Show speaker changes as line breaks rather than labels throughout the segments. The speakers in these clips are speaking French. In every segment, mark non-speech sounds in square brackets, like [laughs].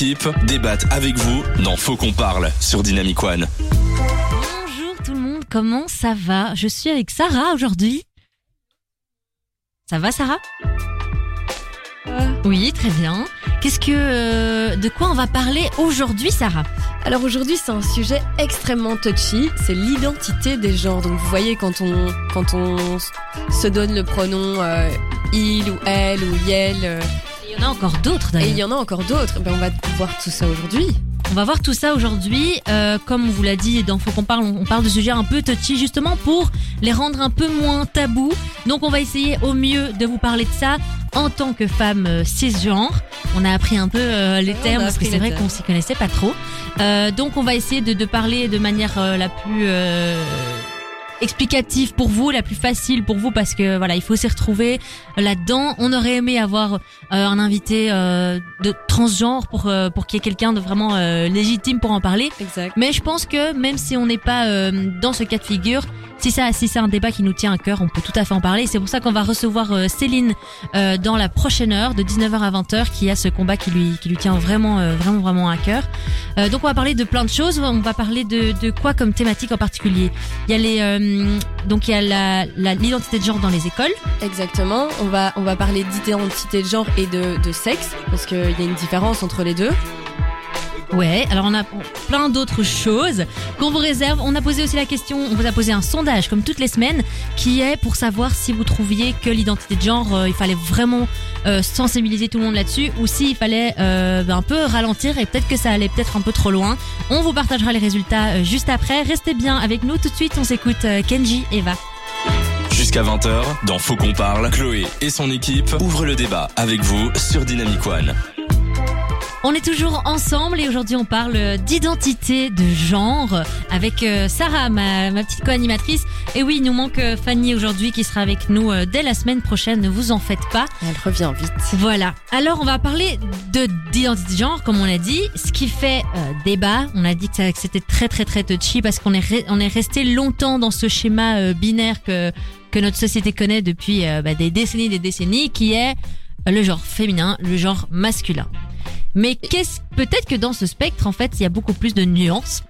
équipe débattent avec vous dans Faut qu'on parle sur Dynamic One.
Bonjour tout le monde, comment ça va? Je suis avec Sarah aujourd'hui. Ça va Sarah? Oui, très bien. Qu'est-ce que euh, de quoi on va parler aujourd'hui Sarah?
Alors aujourd'hui, c'est un sujet extrêmement touchy, c'est l'identité des genres. Donc vous voyez quand on quand on se donne le pronom euh, il ou elle ou yel euh,
y en a encore d'autres
et il
d'ailleurs.
y en a encore d'autres, ben on va voir tout ça aujourd'hui.
On va voir tout ça aujourd'hui. Euh, comme on vous l'a dit dans Faut qu'on parle, on parle de sujets un peu touchy justement pour les rendre un peu moins tabous. Donc on va essayer au mieux de vous parler de ça en tant que femme euh, cisgenre. On a appris un peu euh, les
Ouais,
termes parce que c'est vrai qu'on s'y connaissait pas trop. Euh, donc on va essayer de, de parler de manière euh, la plus euh, explicative pour vous, la plus facile pour vous parce que voilà, il faut s'y retrouver là-dedans. On aurait aimé avoir euh, un invité euh, de transgenre pour euh, pour qu'il y ait quelqu'un de vraiment euh, légitime pour en parler.
Exact.
Mais je pense que même si on n'est pas euh, dans ce cas de figure, si ça, si c'est un débat qui nous tient à cœur, on peut tout à fait en parler. C'est pour ça qu'on va recevoir euh, Céline euh, dans la prochaine heure, de 19h à 20h, qui a ce combat qui lui, qui lui tient vraiment, euh, vraiment, vraiment à cœur. Euh, donc on va parler de plein de choses. On va parler de, de quoi comme thématique en particulier? Il y a les, euh, donc il y a la, la- l'identité de genre dans les écoles.
Exactement. On va on va parler d'identité de genre et de, de sexe parce qu'il y a une différence entre les deux.
Ouais, alors on a plein d'autres choses qu'on vous réserve. On a posé aussi la question, on vous a posé un sondage comme toutes les semaines qui est pour savoir si vous trouviez que l'identité de genre, euh, il fallait vraiment euh, sensibiliser tout le monde là-dessus ou s'il fallait euh, un peu ralentir et peut-être que ça allait peut-être un peu trop loin. On vous partagera les résultats juste après. Restez bien avec nous. Tout de suite, on s'écoute Kenji Eva.
Jusqu'à 20h, dans Faut qu'on parle, Chloé et son équipe ouvrent le débat avec vous sur Dynamic One.
On est toujours ensemble et aujourd'hui on parle d'identité de genre avec euh, Sarah, ma, ma petite co-animatrice. Et oui, il nous manque euh, Fanny aujourd'hui qui sera avec nous euh, dès la semaine prochaine, ne vous en faites pas.
Elle revient vite.
Voilà. Alors on va parler de d'identité de genre, comme on l'a dit, ce qui fait euh, débat. On a dit que, c'était très très très touchy parce qu'on est re- on est resté longtemps dans ce schéma euh, binaire que que notre société connaît depuis euh, bah, des décennies des décennies, qui est le genre féminin, le genre masculin. Mais qu'est-ce peut-être que dans ce spectre, en fait, il y a beaucoup plus de nuances.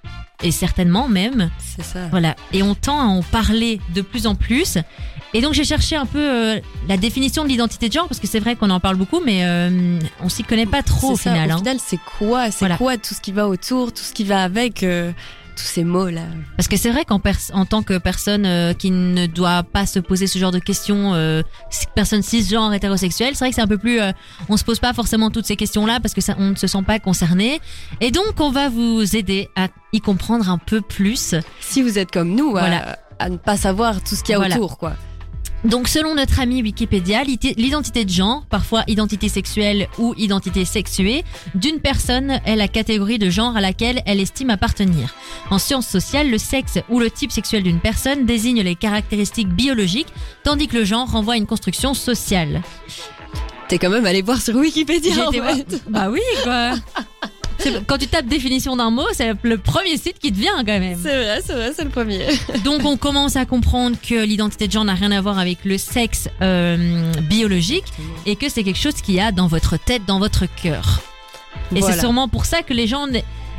Et certainement même,
C'est ça.
voilà. Et on tend à en parler de plus en plus. Et donc j'ai cherché un peu euh, la définition de l'identité de genre parce que c'est vrai qu'on en parle beaucoup, mais euh, on s'y connaît pas trop au
ça.
final.
Au
hein.
final, c'est quoi C'est
Voilà.
quoi tout ce qui va autour, tout ce qui va avec euh, tous ces mots là
Parce que c'est vrai qu'en en tant que personne euh, qui ne doit pas se poser ce genre de questions, euh, personne cisgenre hétérosexuelle, c'est vrai que c'est un peu plus, euh, on se pose pas forcément toutes ces questions-là parce que ça, on ne se sent pas concerné. Et donc on va vous aider à y comprendre un peu plus.
Si vous êtes comme nous, à-
Voilà.
à, ne pas savoir tout ce qu'il y a
Voilà.
autour, quoi.
Donc selon notre ami Wikipédia, l'identité- de genre, parfois identité sexuelle ou identité sexuée, d'une personne est la catégorie de genre à laquelle elle estime appartenir. En sciences sociales, le sexe ou le type sexuel d'une personne désigne les caractéristiques biologiques, tandis que le genre renvoie à une construction sociale.
T'es quand même allé voir sur Wikipédia. En fait.
Bah oui, quoi. [laughs] Quand tu tapes définition d'un mot, c'est le premier site qui te vient quand même.
C'est vrai, c'est vrai, c'est le premier. [laughs]
Donc on commence à comprendre que l'identité de genre n'a rien à voir avec le sexe euh, biologique et que c'est quelque chose qu'il y a dans votre tête, dans votre cœur. Et
Voilà.
c'est sûrement pour ça que les gens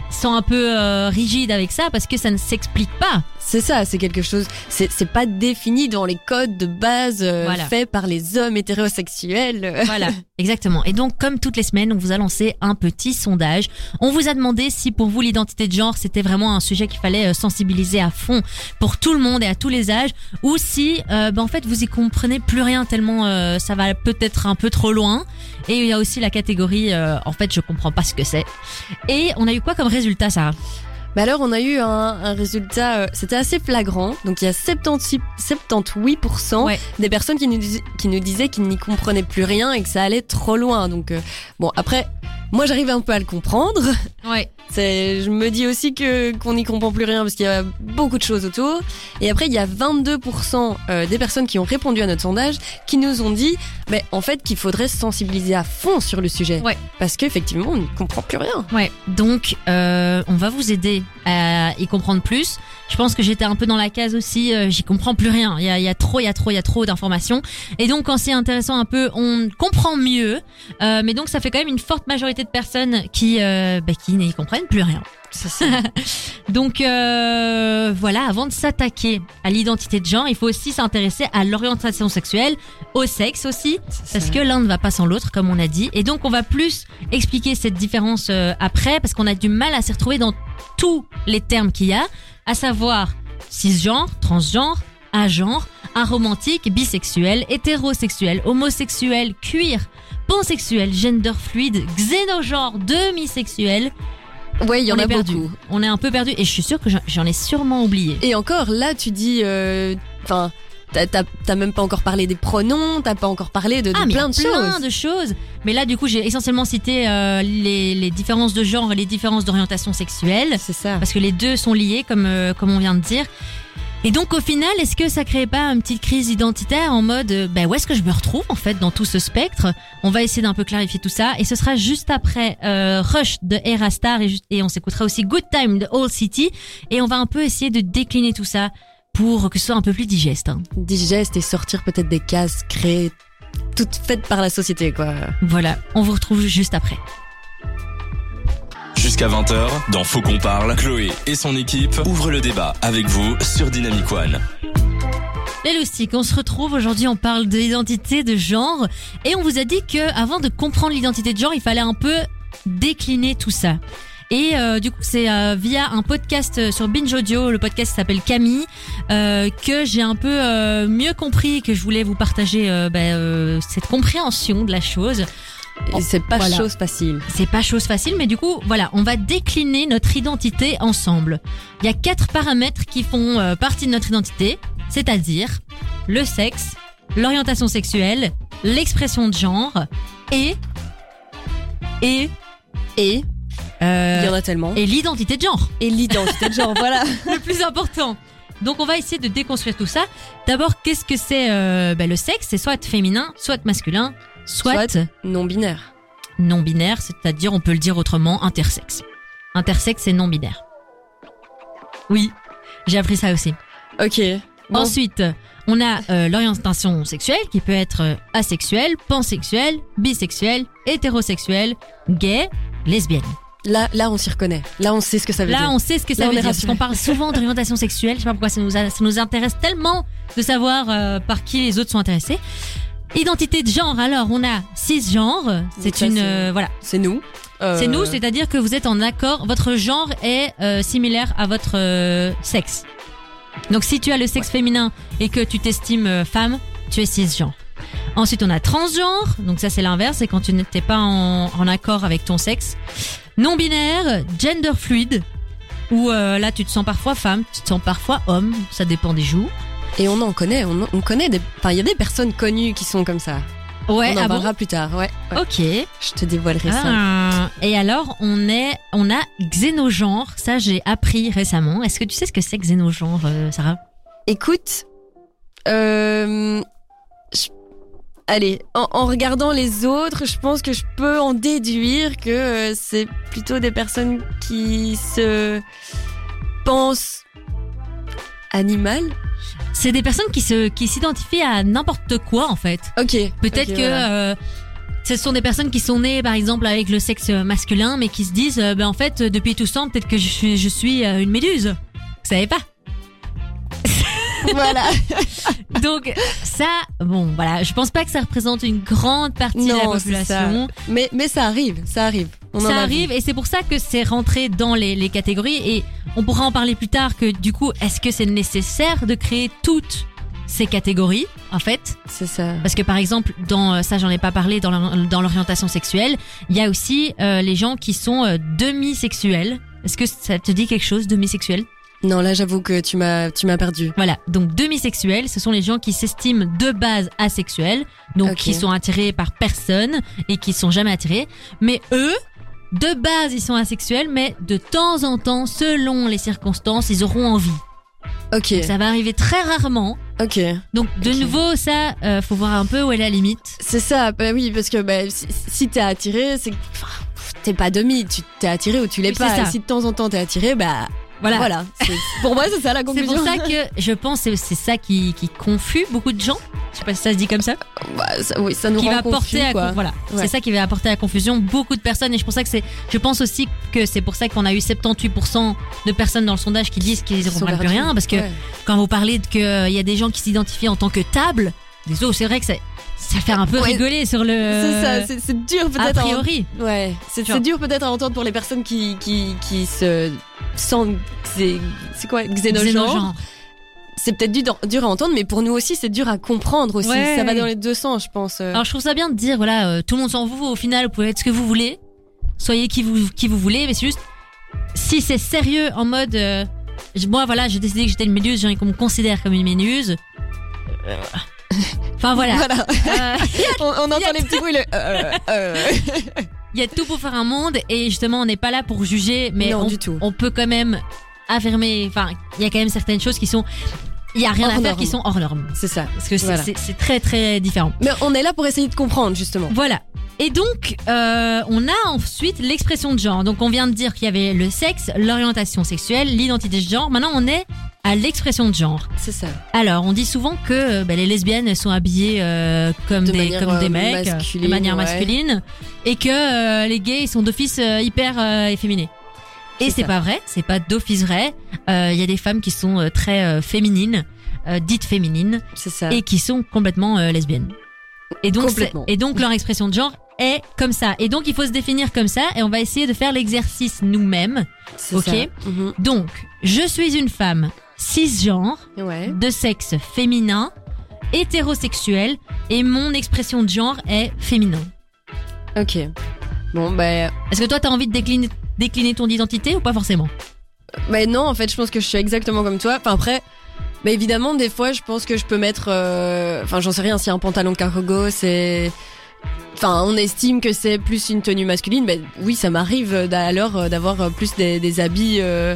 sont un peu euh, rigides avec ça parce que ça ne s'explique pas.
C'est ça, c'est quelque chose. C'est pas défini dans les codes de base euh,
Voilà.
faits par les hommes hétérosexuels. [laughs]
Voilà, exactement. Et donc, comme toutes les semaines, on vous a lancé un petit sondage. On vous a demandé si pour vous l'identité de genre c'était vraiment un sujet qu'il fallait euh, sensibiliser à fond pour tout le monde et à tous les âges, ou si, euh, ben, en fait, vous y comprenez plus rien tellement euh, ça va peut-être un peu trop loin. Et il y a aussi la catégorie, euh, en fait, je comprends pas ce que c'est. Et on a eu quoi comme résultat, Sarah?
Mais alors, on a eu un, un résultat, euh, c'était assez flagrant. Donc, il y a 76, 78%
Ouais.
des personnes qui nous, qui nous disaient qu'ils n'y comprenaient plus rien et que ça allait trop loin. Donc, euh, bon, après, moi, j'arrive un peu à le comprendre.
Ouais.
C'est, je me dis aussi que qu'on n'y comprend plus rien parce qu'il y a beaucoup de choses autour. Et après, il y a 22% euh, des personnes qui ont répondu à notre sondage qui nous ont dit, mais en fait, qu'il faudrait se sensibiliser à fond sur le sujet.
Ouais.
Parce qu'effectivement, on ne comprend plus rien.
Ouais, donc euh, on va vous aider à y comprendre plus. Je pense que j'étais un peu dans la case aussi, euh, j'y comprends plus rien. Il y a, y a trop, il y a trop, il y a trop d'informations. Et donc quand c'est intéressant un peu, on comprend mieux. Euh, mais donc ça fait quand même une forte majorité majorité de personnes qui, euh, bah, qui n'y comprennent plus rien. [laughs] Donc euh, voilà, avant de s'attaquer à l'identité de genre, il faut aussi s'intéresser à l'orientation sexuelle, au sexe aussi, parce que l'un ne va pas sans l'autre, comme on a dit. Et donc on va plus expliquer cette différence euh, après, parce qu'on a du mal à s'y retrouver dans tous les termes qu'il y a, à savoir cisgenre, transgenre, agenre, aromantique, bisexuel, hétérosexuel, homosexuel, queer, pansexuel, gender fluide, xénogenre, demisexuel.
Ouais, il y en
on
a
perdu.
beaucoup.
On est un peu perdu et je suis sûre que j'en- ai sûrement oublié.
Et encore, là, tu dis, euh, enfin, t'as- t'as même pas encore parlé des pronoms, t'as pas encore parlé de, de
Ah, mais
plein de
plein
choses.
de choses. Mais là, du coup, j'ai essentiellement cité euh, les, les différences de genre et les différences d'orientation sexuelle.
C'est ça.
Parce que les deux sont liés, comme, euh, comme on vient de dire. Et donc, au final, est-ce que ça crée pas une petite crise identitaire en mode, euh, bah, où est-ce que je me retrouve, en fait, dans tout ce spectre? On va essayer d'un peu clarifier tout ça. Et ce sera juste après euh, Rush de Era Star et, ju- et on s'écoutera aussi Good Time de All City. Et on va un peu essayer de décliner tout ça pour que ce soit un peu plus digeste. hein.
Digeste et sortir peut-être des cases créées, toutes faites par la société, quoi.
Voilà, on vous retrouve juste après.
Jusqu'à 20h, dans Faut qu'on parle, Chloé et son équipe ouvrent le débat avec vous sur Dynamic One.
Les loustiques, on se retrouve aujourd'hui, on parle de l'identité de genre et on vous a dit que avant de comprendre l'identité de genre, il fallait un peu décliner tout ça. Et euh, du coup, c'est euh, via un podcast sur Binge Audio, le podcast s'appelle Camille, euh, que j'ai un peu euh, mieux compris, que je voulais vous partager bah, cette compréhension de la chose.
C'est pas
Voilà.
chose facile.
C'est pas chose facile, mais du coup, voilà, on va décliner notre identité ensemble. Il y a quatre paramètres qui font euh, partie de notre identité, c'est-à-dire le sexe, l'orientation sexuelle, l'expression de genre et et
Et
euh,
il y en a tellement.
et l'identité de genre,
Et l'identité de genre, voilà. [laughs]
le plus important. Donc on va essayer de déconstruire tout ça. D'abord, qu'est-ce que c'est euh, ben, le sexe? C'est soit féminin, soit masculin, soit
Soit non binaire.
non binaire, c'est-à-dire on peut le dire autrement intersexe. Intersexe et non binaire. Oui, j'ai appris ça aussi.
Ok. Bon.
Ensuite, on a euh, l'orientation sexuelle qui peut être euh, asexuelle, pansexuelle, bisexuelle, hétérosexuelle, gay, lesbienne.
Là, là, on s'y reconnaît. Là, on sait ce que ça veut
Là,
dire.
on sait ce que ça
Là,
veut dire parce qu'on parle souvent d'orientation sexuelle. Je sais pas pourquoi ça nous, a- ça nous intéresse tellement de savoir euh, par qui les autres sont intéressés. Identité de genre, alors on a cisgenre, c'est
ça,
une
c'est-
euh, voilà,
C'est nous. Euh,
C'est nous, c'est-à-dire que vous êtes en accord, votre genre est euh, similaire à votre euh, sexe. Donc si tu as le sexe féminin et que tu t'estimes euh, femme, tu es cisgenre. Ensuite, on a transgenre, donc ça c'est l'inverse, c'est quand tu n'étais pas en, en accord avec ton sexe. Non-binaire, gender fluide, où euh, là tu te sens parfois femme, tu te sens parfois homme, ça dépend des jours.
Et on en connaît. On, on connaît des. Enfin, il y a des personnes connues qui sont comme ça.
Ouais,
on en
ah bon
parlera plus tard. Ouais. ouais.
Ok.
Je te dévoilerai ça.
Ah. Et alors, on est, on a xénogenre. Ça, j'ai appris récemment. Est-ce que tu sais ce que c'est xénogenre, euh, Sarah?
Écoute, euh, je- allez, en, en regardant les autres, je pense que je peux en déduire que euh, c'est plutôt des personnes qui se pensent animales.
C'est des personnes qui se, qui s'identifient à n'importe quoi, en fait.
Ok.
Peut-être que
voilà.
euh, ce sont des personnes qui sont nées, par exemple, avec le sexe masculin, mais qui se disent, euh, ben en fait, depuis tout ce temps, peut-être que je suis, je suis euh, une méduse. Vous savez pas
voilà. [laughs]
Donc ça, bon, voilà, je pense pas que ça représente une grande partie de la population.
Mais mais ça arrive, ça arrive. On
ça arrive et c'est pour ça que c'est rentré dans les, les catégories et on pourra en parler plus tard que du coup est-ce que c'est nécessaire de créer toutes ces catégories en fait?
C'est ça.
parce que par exemple dans euh, ça j'en ai pas parlé dans l'orientation sexuelle il y a aussi euh, les gens qui sont euh, demi-sexuels est-ce que ça te dit quelque chose demi-sexuel
Non, là, j'avoue que tu m'as tu m'as perdu.
voilà donc demi-sexuels ce sont les gens qui s'estiment de base asexuels donc qui sont attirés par personne et qui sont jamais attirés mais eux de base ils sont asexuels mais de temps en temps selon les circonstances ils auront envie
Ok.
Donc, ça va arriver très rarement
Ok.
donc de nouveau ça euh, faut voir un peu où est la limite
C'est ça, bah oui, parce que bah, si, si t'es attiré, c'est t'es pas demi, tu t'es attiré ou tu l'es
Oui,
pas.
ça.
Et si de temps en temps t'es attiré, bah
Voilà.
Voilà. C'est- Pour moi, c'est ça la
C'est
conclusion.
pour ça que je pense que c'est ça qui, qui confus beaucoup de gens. Je sais pas si ça se dit comme ça.
Bah, ça- oui, ça nous
qui
rend
va
confus,
porter à
quoi.
voilà
Ouais.
c'est ça qui va apporter à la confusion beaucoup de personnes et je pense ça que c'est je pense aussi que c'est pour ça qu'on a eu 78% de personnes dans le sondage qui disent qu'ils ne comprennent plus rien parce que
Ouais.
quand vous parlez de que euh, il y a des gens qui s'identifient en tant que table désolé c'est vrai que ça ça fait un peu
Ouais.
rigoler sur le
C'est ça, c'est- c'est dur
a
peut-être. à-
priori
Ouais, c'est dur peut-être à entendre pour les personnes qui, qui, qui se sentent. C'est quoi
xénogenre.
C'est peut-être dur, dur à entendre, mais pour nous aussi, c'est dur à comprendre aussi.
Ouais,
ça va dans les deux sens, je pense. euh.
alors je trouve ça bien de dire voilà euh, tout le monde s'en fout au final vous pouvez être ce que vous voulez soyez qui vous qui vous voulez mais c'est juste si c'est sérieux en mode euh, moi voilà j'ai décidé que j'étais une méduse j'ai envie qu'on me considère comme une méduse Euh, enfin voilà
Voilà,
Euh, [laughs]
on, entend les petits bruits. Le, euh, euh.
Il y a tout pour faire un monde et justement on n'est pas là pour juger, mais
Non,
on,
du tout.
on peut quand même affirmer. Enfin, il y a quand même certaines choses qui sont. Il y a rien
Hors
à faire qui sont hors normes
C'est ça.
parce que c'est
Voilà.
très très différent.
Mais on est là pour essayer de comprendre, justement.
Voilà. Et donc, euh, on a ensuite l'expression de genre. Donc, on vient de dire qu'il y avait le sexe, l'orientation sexuelle, l'identité de genre. Maintenant, on est à l'expression de genre.
C'est ça.
Alors, on dit souvent que euh, bah, les lesbiennes elles sont habillées euh, comme,
De
des, comme des
euh,
mecs, de
masculine,
manière
ouais.
masculine, et que euh, les gays ils sont d'office euh, hyper euh, efféminés. Et
C'est
pas vrai, c'est pas d'office vrai. Euh, Il y a des femmes qui sont euh, très euh, féminines, euh, dites féminines,
ça.
et qui sont complètement euh, lesbiennes. Et donc, et donc leur expression de genre est comme ça. Et donc il faut se définir comme ça, et on va essayer de faire l'exercice nous-mêmes. Ok?
ça. Mhm.
Donc, je suis une femme cisgenre
Ouais.
de sexe féminin, hétérosexuel, et mon expression de genre est féminin.
Ok. Bon, ben.
Est-ce que toi, t'as envie de décliner, décliner ton identité ou pas forcément?
Mais non, en fait, je pense que je suis exactement comme toi. Enfin, après, mais évidemment, des fois, je pense que je peux mettre. euh, Enfin, j'en sais rien, si un pantalon cargo, c'est. Enfin, on estime que c'est plus une tenue masculine. Ben oui, ça m'arrive alors euh, d'avoir euh, plus des, des habits euh,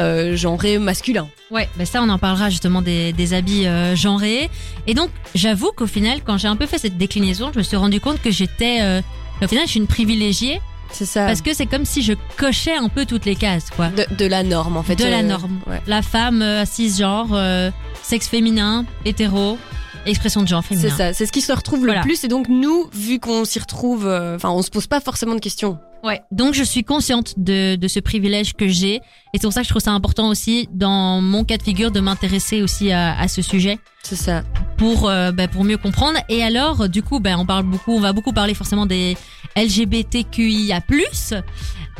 euh, genrés masculins.
Ouais, bah ça, on en parlera justement des, des habits euh, genrés. Et donc, j'avoue qu'au final, quand j'ai un peu fait cette déclinaison, je me suis rendu compte que j'étais. euh, au final, je suis une privilégiée
C'est ça.
parce que c'est comme si je cochais un peu toutes les cases, quoi.
de, de la norme, en fait.
De la
euh,
norme.
Ouais.
La femme euh, cisgenre, euh, sexe féminin, hétéro, expression de genre
C'est
féminin.
ça, c'est ce qui se retrouve
Voilà.
le plus. Et donc, nous, vu qu'on s'y retrouve, euh, enfin, on se pose pas forcément de questions.
Ouais. Donc je suis consciente de, de ce privilège que j'ai et c'est pour ça que je trouve ça important aussi dans mon cas de figure de m'intéresser aussi à, à ce sujet
C'est ça.
Pour euh, bah, pour mieux comprendre. Et alors du coup, bah, on parle beaucoup, on va beaucoup parler forcément des LGBTQIA+.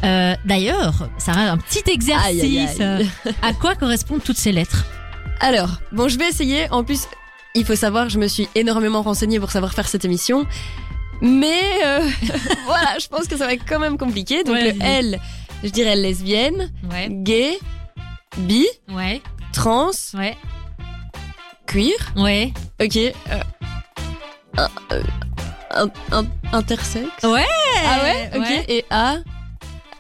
Euh, D'ailleurs, ça reste un petit exercice.
Aïe, aïe, aïe.
À quoi correspondent toutes ces lettres?
Alors, bon, je vais essayer. En plus, il faut savoir, je me suis énormément renseignée pour savoir faire cette émission. Mais euh, [laughs] voilà, je pense que ça va être quand même compliqué. Donc
Ouais,
le. L, je dirais lesbienne,
Ouais.
gay, bi,
Ouais.
trans, Queer.
Ouais.
Ok. euh, un- euh, un- un- intersexe.
Ouais.
Ah ouais. Ok.
Ouais.
Et A,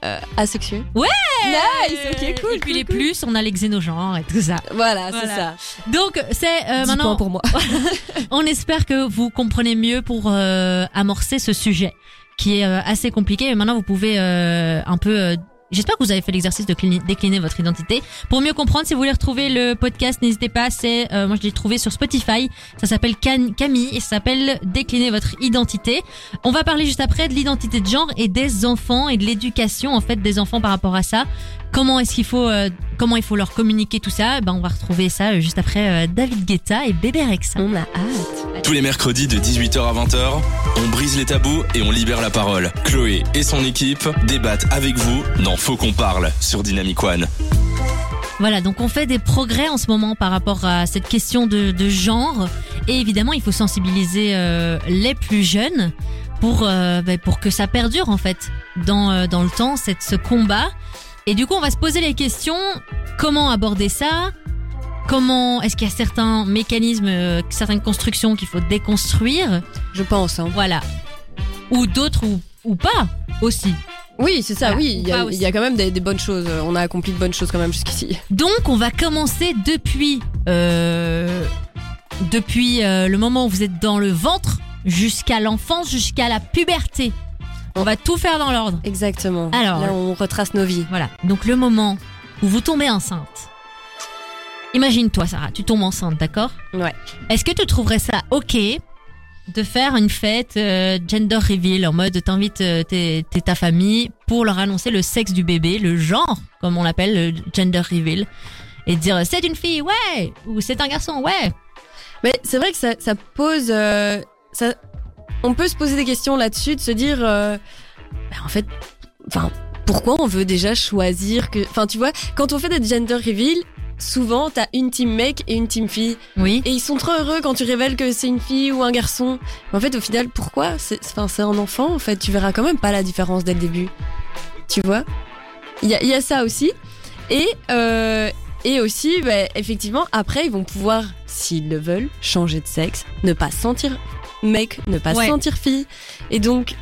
euh, asexué.
Ouais.
Nice. Ok. Cool.
Et puis
cool,
les
cool.
plus, on a les xénogenres et tout ça.
Voilà, c'est ça.
Donc c'est euh, maintenant
pour moi. [laughs]
On espère que vous comprenez mieux pour euh, amorcer ce sujet qui est euh, assez compliqué. Mais maintenant, vous pouvez euh, un peu. J'espère que vous avez fait l'exercice de décliner votre identité. Pour mieux comprendre, si vous voulez retrouver le podcast, n'hésitez pas. C'est euh, moi je l'ai trouvé sur Spotify. Ça s'appelle Camille et ça s'appelle Décliner votre identité. On va parler juste après de l'identité de genre et des enfants et de l'éducation en fait des enfants par rapport à ça. Comment est-ce qu'il faut euh, comment il faut leur communiquer tout ça? Ben on va retrouver ça euh, juste après euh, David Guetta et Bébé Rexa.
On a hâte.
Tous les mercredis de 18h à 20h, on brise les tabous et on libère la parole. Chloé et son équipe débattent avec vous dans Faut qu'on parle sur Dynamic One.
Voilà, donc on fait des progrès en ce moment par rapport à cette question de, de genre. Et évidemment, il faut sensibiliser euh, les plus jeunes pour, euh, ben, pour que ça perdure en fait dans, euh, dans le temps, cette, ce combat. Et du coup, on va se poser les questions, comment aborder ça? Comment est-ce qu'il y a certains mécanismes, euh, certaines constructions qu'il faut déconstruire?
Je pense. Hein.
Voilà. Ou d'autres ou, ou pas aussi.
Oui, c'est ça,
Voilà,
oui. Il y, a,
pas aussi.
il y a quand même des, des bonnes choses. On a accompli de bonnes choses quand même jusqu'ici.
Donc, on va commencer depuis euh, depuis euh, le moment où vous êtes dans le ventre jusqu'à l'enfance, jusqu'à la puberté. On va tout faire dans l'ordre.
Exactement.
Alors-
Là, on retrace nos vies.
Voilà. Donc le moment où vous tombez enceinte. Imagine-toi, Sarah, tu tombes enceinte, d'accord?
Ouais.
Est-ce que tu trouverais ça ok de faire une fête euh, gender reveal en mode t'invites euh, tes- tes- ta famille pour leur annoncer le sexe du bébé, le genre, comme on l'appelle, le gender reveal, et dire c'est une fille, ouais, ou c'est un garçon, ouais?
Mais c'est vrai que ça, ça pose. euh, ça, on peut se poser des questions là-dessus, de se dire. euh, ben, en fait, enfin, pourquoi on veut déjà choisir que. Enfin, tu vois, quand on fait des gender reveal, souvent t'as une team mec et une team fille.
Oui.
Et ils sont trop heureux quand tu révèles que c'est une fille ou un garçon. Mais en fait, au final, pourquoi? C'est enfin, c'est un enfant, en fait. Tu verras quand même pas la différence dès le début. Tu vois? Il y a, il y a ça aussi. Et, euh, et aussi, bah, effectivement, après, ils vont pouvoir, s'ils le veulent, changer de sexe, ne pas se sentir mec, ne pas se
Ouais.
sentir fille. Et donc,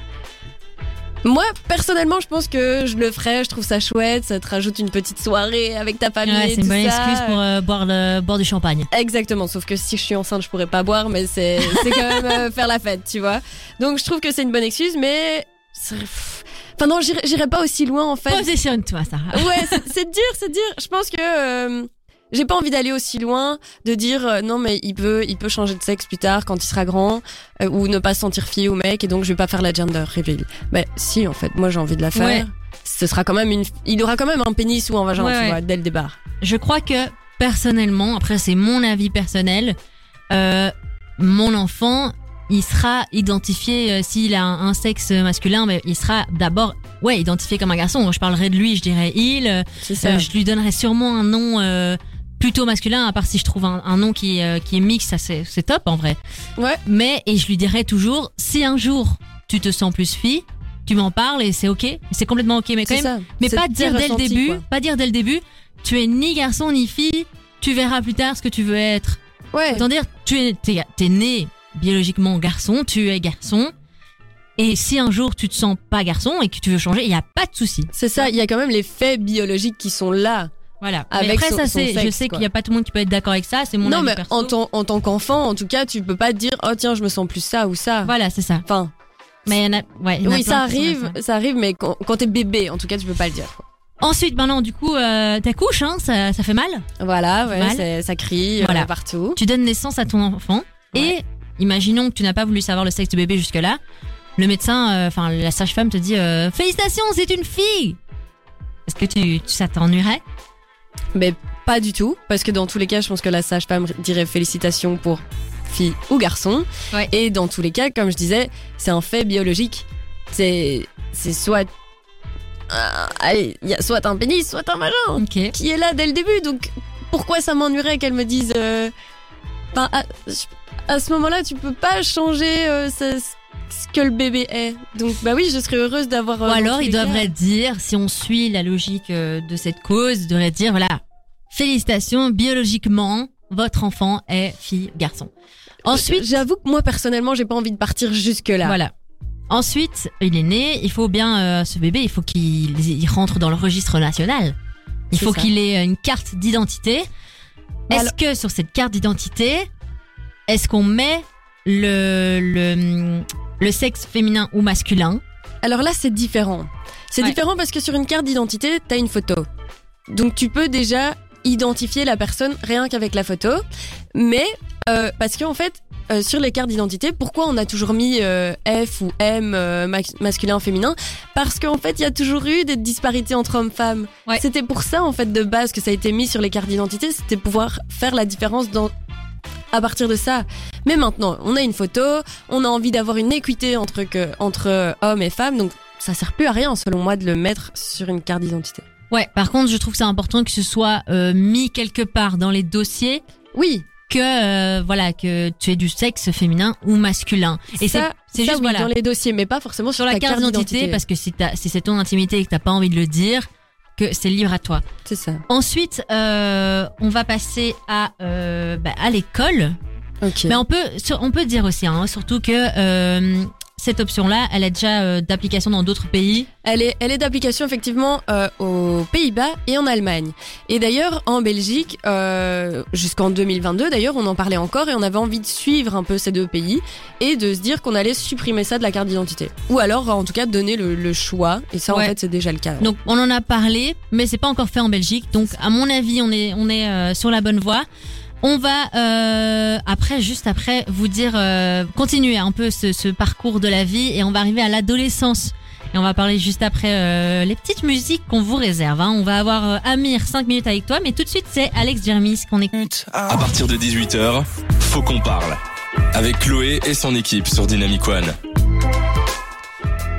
moi, personnellement, je pense que je le ferais. Je trouve ça chouette. Ça te rajoute une petite soirée avec ta famille.
Ouais, c'est une bonne
ça.
excuse pour euh, boire, le, boire du champagne.
Exactement, sauf que si je suis enceinte, je pourrais pas boire, mais c'est [laughs] c'est quand même euh, faire la fête, tu vois. Donc je trouve que c'est une bonne excuse, mais enfin non, j'irai pas aussi loin en fait.
Positionne-toi, Sarah.
Ouais, c'est c'est dur, c'est dur. Je pense que euh, j'ai pas envie d'aller aussi loin, de dire euh, non mais il peut il peut changer de sexe plus tard quand il sera grand euh, ou ne pas se sentir fille ou mec et donc je vais pas faire la gender reveal. Mais si en fait, moi j'ai envie de la faire.
Ouais.
Ce sera quand même une il aura quand même un pénis ou un vagin,
Ouais,
tu vois, dès le départ.
Je crois que personnellement, après c'est mon avis personnel, euh, mon enfant, il sera identifié euh, s'il a un, un sexe masculin, mais il sera d'abord ouais identifié comme un garçon. Je parlerai de lui, je dirais il. euh, je lui donnerai sûrement un nom euh, plutôt masculin, à part si je trouve un, un nom qui, euh, qui est mix, ça c'est c'est top en vrai.
Ouais.
Mais et je lui dirai toujours, si un jour tu te sens plus fille, tu m'en parles et c'est ok, c'est complètement ok. Mais quand
C'est
même,
ça.
mais
C'est
pas dire dès le début,
quoi.
pas dire dès le début, tu es ni garçon ni fille, tu verras plus tard ce que tu veux être.
Ouais.
Autant dire, tu es, t'es, t'es né biologiquement garçon, tu es garçon. Et si un jour tu te sens pas garçon et que tu veux changer, il y a pas de souci.
C'est ça, il y a quand même les faits biologiques qui sont là.
Voilà.
Avec
mais après
son-
ça c'est, je sais qu'il y a pas tout le monde qui peut être d'accord avec ça, c'est mon
non,
avis
mais
perso.
en, tant- en tant qu'enfant, en tout cas, tu peux pas te dire, oh tiens, je me sens plus ça ou ça.
Voilà, c'est ça.
Enfin,
Mais il y en a, ouais, il y en a
oui, ça arrive,
ça.
ça arrive, mais quand, quand t'es bébé, en tout cas, tu peux pas le dire. quoi.
Ensuite, maintenant, du coup, euh, t'accouches, hein, ça, ça fait mal.
Voilà, ouais,
Mal.
ça crie euh,
Voilà.
partout.
Tu donnes naissance à ton enfant
Ouais.
et imaginons que tu n'as pas voulu savoir le sexe du bébé jusque-là. Le médecin, euh, enfin la sage-femme te dit euh, félicitations, c'est une fille. Est-ce que tu, tu- ça t'ennuierait?
Mais pas du tout, parce que dans tous les cas, je pense que la sage-femme dirait félicitations pour fille ou garçon.
Ouais.
Et dans tous les cas, comme je disais, c'est un fait biologique. C'est, c'est soit, Ah, allez, il y a soit un pénis, soit un vagin. Qui est là dès le début. Donc pourquoi ça m'ennuierait qu'elle me dise. euh, Enfin, à, à ce moment-là, tu peux pas changer euh, ce, ce que le bébé est. Donc bah oui, je serais heureuse d'avoir. euh,
Ou alors
tous
il
les cas-
devrait dire, si on suit la logique euh, de cette cause, il devrait dire voilà, félicitations, biologiquement, votre enfant est fille garçon. Ensuite,
j'avoue que moi personnellement, j'ai pas envie de partir jusque là.
Voilà. Ensuite, il est né, il faut bien, euh, ce bébé, il faut qu'il il rentre dans le registre national. Il faut qu'il ait une carte d'identité. Est-ce que sur cette carte d'identité, est-ce qu'on met le, le, le sexe féminin ou masculin
Alors là, c'est différent. C'est
Ouais.
différent parce que sur une carte d'identité, t'as une photo. Donc tu peux déjà identifier la personne rien qu'avec la photo. Mais euh, parce qu'en fait, euh, sur les cartes d'identité, pourquoi on a toujours mis euh, F ou M euh, masculin féminin? Parce qu'en fait, il y a toujours eu des disparités entre hommes-femmes.
Ouais.
C'était pour ça en fait de base que ça a été mis sur les cartes d'identité, c'était pouvoir faire la différence dans à partir de ça. Mais maintenant, on a une photo, on a envie d'avoir une équité entre que entre euh, hommes et femmes, donc ça sert plus à rien selon moi de le mettre sur une carte d'identité.
Ouais, par contre, je trouve que c'est important que ce soit euh, mis quelque part dans les dossiers
Oui,
que euh, voilà que tu es du sexe féminin ou masculin. Et
ça,
c'est juste
oui,
voilà
dans les dossiers, mais pas forcément sur,
sur la carte d'identité parce que si, si c'est ton intimité et que t'as pas envie de le dire, que c'est libre à toi.
C'est ça.
Ensuite, euh, on va passer à euh, bah, à l'école.
Ok.
Mais on peut on peut dire aussi, hein, surtout que euh, cette option-là, elle est déjà euh, d'application dans d'autres pays.
Elle est, elle est d'application effectivement euh, aux Pays-Bas et en Allemagne. Et d'ailleurs en Belgique, euh, jusqu'en 2022 d'ailleurs, on en parlait encore et on avait envie de suivre un peu ces deux pays et de se dire qu'on allait supprimer ça de la carte d'identité. Ou alors en tout cas donner le, le choix. Et ça
Ouais.
en fait c'est déjà le cas.
Donc on en a parlé, mais c'est pas encore fait en Belgique. Donc à mon avis, on est on est sur la bonne voie. On va euh, après, juste après, vous dire euh, continuer un peu ce, parcours de la vie et on va arriver à l'adolescence. Et on va parler juste après euh, les petites musiques qu'on vous réserve. hein. On va avoir Amir 5 minutes avec toi, mais tout de suite c'est Alex Jermis qu'on écoute.
À partir de 18h, faut qu'on parle. Avec Chloé et son équipe sur Dynamic One.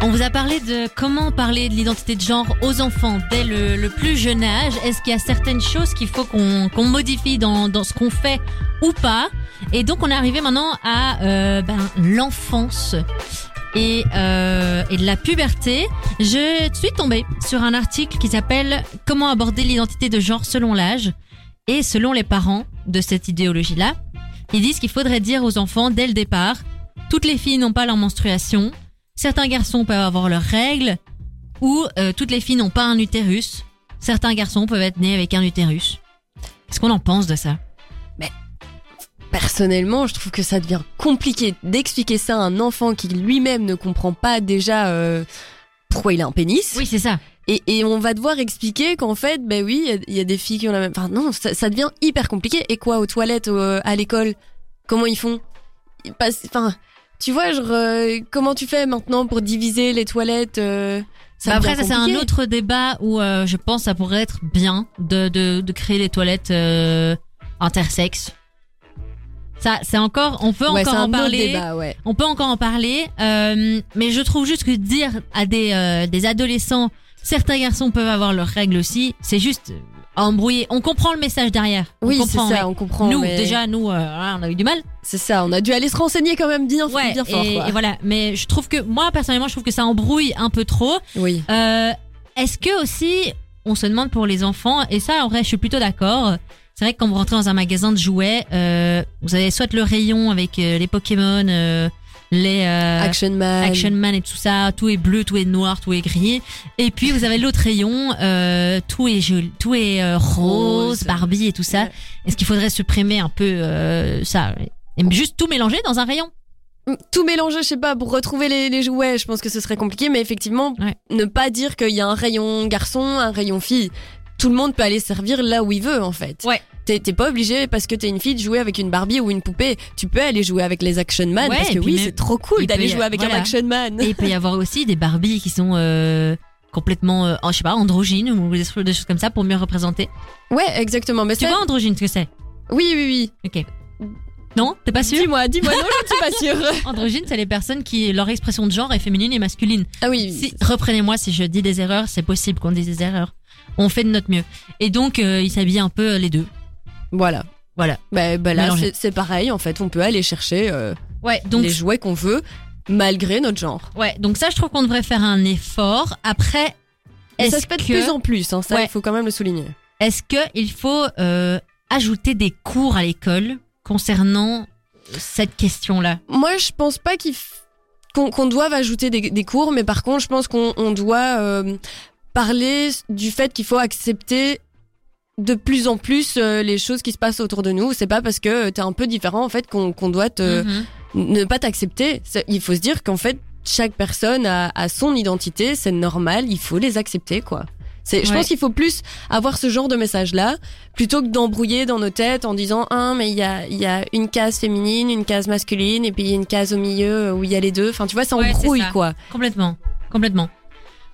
On vous a parlé de comment parler de l'identité de genre aux enfants dès le, plus jeune âge. Est-ce qu'il y a certaines choses qu'il faut qu'on modifie dans, dans ce qu'on fait ou pas? Et donc on est arrivé maintenant à euh, ben, l'enfance et, euh, et de la puberté. Je suis tombée sur un article qui s'appelle Comment aborder l'identité de genre selon l'âge et selon les parents de cette idéologie-là. Ils disent qu'il faudrait dire aux enfants dès le départ, toutes les filles n'ont pas leur menstruation, certains garçons peuvent avoir leurs règles, ou euh, toutes les filles n'ont pas un utérus, certains garçons peuvent être nés avec un utérus. Qu'est-ce qu'on en pense de ça?
Personnellement, je trouve que ça devient compliqué d'expliquer ça à un enfant qui lui-même ne comprend pas déjà euh, pourquoi il a un pénis.
Oui, c'est ça.
Et, et on va devoir expliquer qu'en fait, ben oui, il y a- il y, a des filles qui ont la même. Enfin non, ça, ça devient hyper compliqué. Et quoi, aux toilettes, au- à l'école, comment ils font? Ils passent- Enfin, tu vois, genre, euh, comment tu fais maintenant pour diviser les toilettes euh, ça
Bah après, ça c'est un autre débat où euh, je pense ça pourrait être bien de, de, de créer les toilettes intersexes. Ça, c'est encore, on peut
Ouais,
encore en parler.
débat, ouais.
On peut encore en parler, mais je trouve juste que dire à des, des adolescents, certains garçons peuvent avoir leurs règles aussi, c'est juste euh, embrouiller. On comprend le message derrière.
Oui, c'est ça, on comprend.
nous,
mais
déjà, nous, euh, on a eu du mal.
c'est ça. On a dû aller se renseigner quand même bien,
Ouais,
bien fort.
et,
quoi.
et voilà. Mais je trouve que, moi, personnellement, je trouve que ça embrouille un peu trop.
Oui.
Euh, Est-ce que aussi, on se demande pour les enfants, et ça, en vrai, je suis plutôt d'accord. C'est vrai que quand vous rentrez dans un magasin de jouets, euh, vous avez soit le rayon avec euh, les Pokémon, euh, les euh,
Action Man.
Action Man et tout ça, tout est bleu, tout est noir, tout est gris. Et puis vous avez l'autre rayon, euh, tout est joli, tout est euh, rose,
Rose.
Barbie et tout ça.
Ouais.
Est-ce qu'il faudrait supprimer un peu ça et juste tout mélanger dans un rayon?
Tout mélanger, je sais pas, pour retrouver les, les jouets, je pense que ce serait compliqué, mais effectivement,
Ouais.
ne pas dire qu'il y a un rayon garçon, un rayon fille. Tout le monde peut aller servir là où il veut, en fait.
Ouais.
T'es pas obligé, parce que t'es une fille, de jouer avec une Barbie ou une poupée. Tu peux aller jouer avec les Action Man,
Ouais,
parce que oui, c'est trop cool d'aller jouer avec un. Action Man.
Et il peut y avoir aussi des Barbies qui sont euh, complètement, euh, je sais pas, androgynes ou des, choses comme ça pour mieux représenter.
Ouais, exactement. Mais
Tu
ça-
vois androgyne ce que c'est?
Oui, oui, oui.
Ok. Non, t'es pas sûr?
Dis-moi, dis-moi, non, je suis pas sûre. [laughs]
Androgyne, c'est les personnes qui leur expression de genre est féminine et masculine.
Ah oui, oui.
Si, reprenez-moi si je dis des erreurs, c'est possible qu'on dise des erreurs. On fait de notre mieux. Et donc, euh, ils s'habillent un peu euh, les deux.
Voilà.
Voilà.
Bah, bah là, c'est c'est pareil, en fait. On peut aller chercher euh,
Ouais, donc,
les jouets qu'on veut, malgré notre genre.
ouais, donc ça, je trouve qu'on devrait faire un effort. Après,
Et ça
est-ce
se fait de
que,
plus en plus, hein, ça,
Ouais.
il faut quand même le souligner.
est-ce que il faut euh, ajouter des cours à l'école concernant cette question-là?
Moi, je pense pas qu'il f- qu'on qu'on doive ajouter des, des cours, mais par contre, je pense qu'on on doit euh, parler du fait qu'il faut accepter de plus en plus euh, les choses qui se passent autour de nous. C'est pas parce que t'es un peu différent en fait qu'on doit te
Mhm.
ne pas t'accepter. Il faut se dire qu'en fait chaque personne a, a son identité, c'est normal, il faut les accepter quoi. C'est, je
Ouais.
pense qu'il faut plus avoir ce genre de message-là plutôt que d'embrouiller dans nos têtes en disant ah mais il y a il y a une case féminine, une case masculine et puis il y a une case au milieu où il y a les deux. Enfin tu vois ça
Ouais,
embrouille
ça.
quoi.
Complètement, complètement.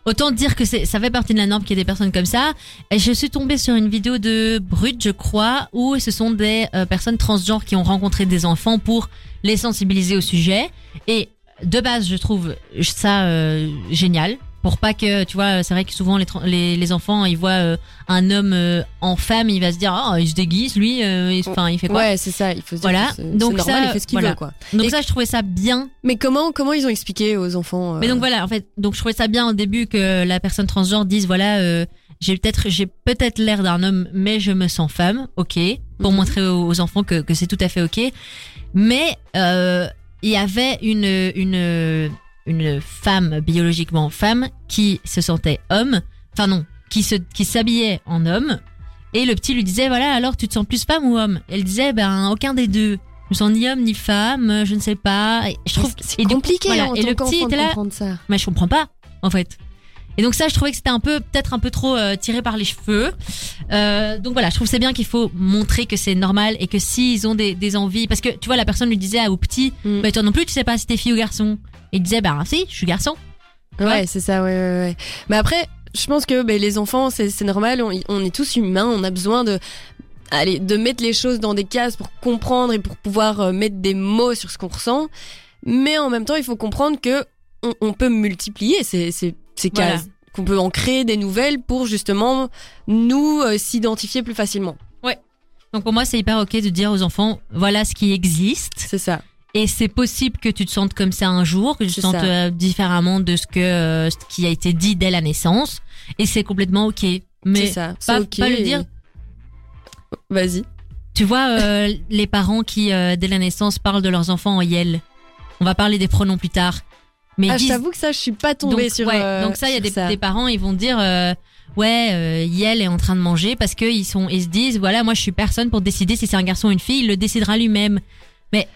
Autant dire que ça fait partie de la norme qu'il y ait des personnes comme ça. Et je suis tombée sur une vidéo de Brut, je crois, où ce sont des euh, personnes transgenres qui ont rencontré des enfants pour les sensibiliser au sujet. Et de base, je trouve ça euh, génial. Pour pas que, tu vois, c'est vrai que souvent les, les, les enfants, ils voient euh, un homme euh, en femme, il va se dire, ah, il se déguise, lui, euh, il- enfin, il fait quoi
Ouais c'est ça. Il faut se dire
Voilà. Donc
normal,
ça,
il fait ce qu'il
voilà.
veut quoi.
Donc
Et-
ça, je trouvais ça bien
Mais comment comment ils ont expliqué aux enfants euh,
Mais donc voilà, en fait, donc je trouvais ça bien au début que la personne transgenre dise voilà, euh, j'ai peut-être j'ai peut-être l'air d'un homme, mais je me sens femme, ok, pour
Mhm.
montrer aux enfants que, que c'est tout à fait ok. Mais euh, il y avait une une une femme biologiquement femme qui se sentait homme, enfin non, qui se qui s'habillait en homme et le petit lui disait voilà alors tu te sens plus femme ou homme? Elle disait ben aucun des deux. Je me sens ni homme ni femme, je ne sais pas. Et je trouve
c'est
coup,
compliqué.
voilà,
en
et le petit était là,
ça.
mais je comprends pas en fait. Et donc ça, je trouvais que c'était un peu, peut-être un peu trop euh, tiré par les cheveux. Euh, donc voilà, je trouve que c'est bien qu'il faut montrer que c'est normal et que s'ils ont des, des envies, parce que tu vois, la personne lui disait au petit,
Mm.
bah toi non plus, tu sais pas si t'es fille ou garçon. Et il disait, bah si, je suis garçon.
Ouais,
Ouais.
c'est ça, ouais, ouais, ouais. Mais après, je pense que ben, les enfants, c'est normal, on, on est tous humains, on a besoin de, allez, de mettre les choses dans des cases pour comprendre et pour pouvoir euh, mettre des mots sur ce qu'on ressent. Mais en même temps, il faut comprendre que on, on peut multiplier ces, ces, ces
Voilà.
cases, qu'on peut en créer des nouvelles pour justement nous euh, s'identifier plus facilement.
Donc pour moi, c'est hyper ok de dire aux enfants, voilà ce qui existe.
C'est ça.
Et c'est possible que tu te sentes comme ça un jour, que tu te sentes euh, différemment de ce que euh, ce qui a été dit dès la naissance. Et c'est complètement ok. Mais
ça.
pas-
C'est ok
pas le dire.
Vas-y.
Tu vois, euh, [laughs] les parents qui, euh, dès la naissance, parlent de leurs enfants en yel. On va parler des pronoms plus tard. Mais
Ah,
disent-
j'avoue que ça, je suis pas tombée
donc,
sur.
ouais,
euh,
donc ça, il y a des, des parents, ils vont dire, euh, ouais, euh, Yel est en train de manger parce que ils sont, ils se disent, voilà, moi, je suis personne pour décider si c'est un garçon ou une fille. Il le décidera lui-même. Mais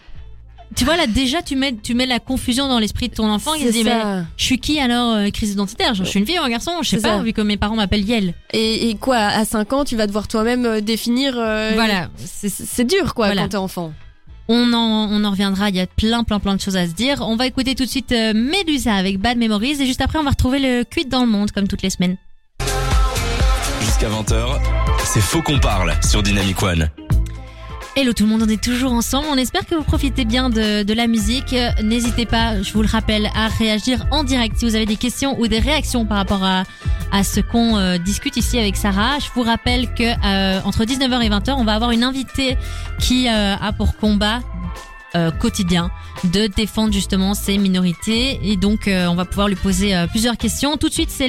tu vois là, déjà, tu mets, tu mets la confusion dans l'esprit de ton enfant. Il se dit, mais je suis qui alors, euh, crise identitaire? Je suis une fille ou un garçon? Je sais pas,
ça.
vu que mes parents m'appellent Yel.
Et, et quoi, à 5 ans, tu vas devoir toi-même euh, définir. euh,
Voilà.
C'est c'est dur, quoi,
Voilà.
quand t'es enfant.
On en, on en reviendra, il y a plein plein plein de choses à se dire. On va écouter tout de suite euh, Medusa avec Bad Memories et juste après on va retrouver le cuit dans le monde comme toutes les semaines.
Jusqu'à 20h, c'est Faux qu'on parle sur Dynamic One.
Hello tout le monde, on est toujours ensemble. On espère que vous profitez bien de, de la musique. N'hésitez pas, je vous le rappelle, à réagir en direct si vous avez des questions ou des réactions par rapport à, à ce qu'on euh, discute ici avec Sarah. Je vous rappelle que euh, entre 19h et 20h, on va avoir une invitée qui euh, a pour combat euh, quotidien de défendre justement ces minorités et donc euh, on va pouvoir lui poser euh, plusieurs questions. Tout de suite, c'est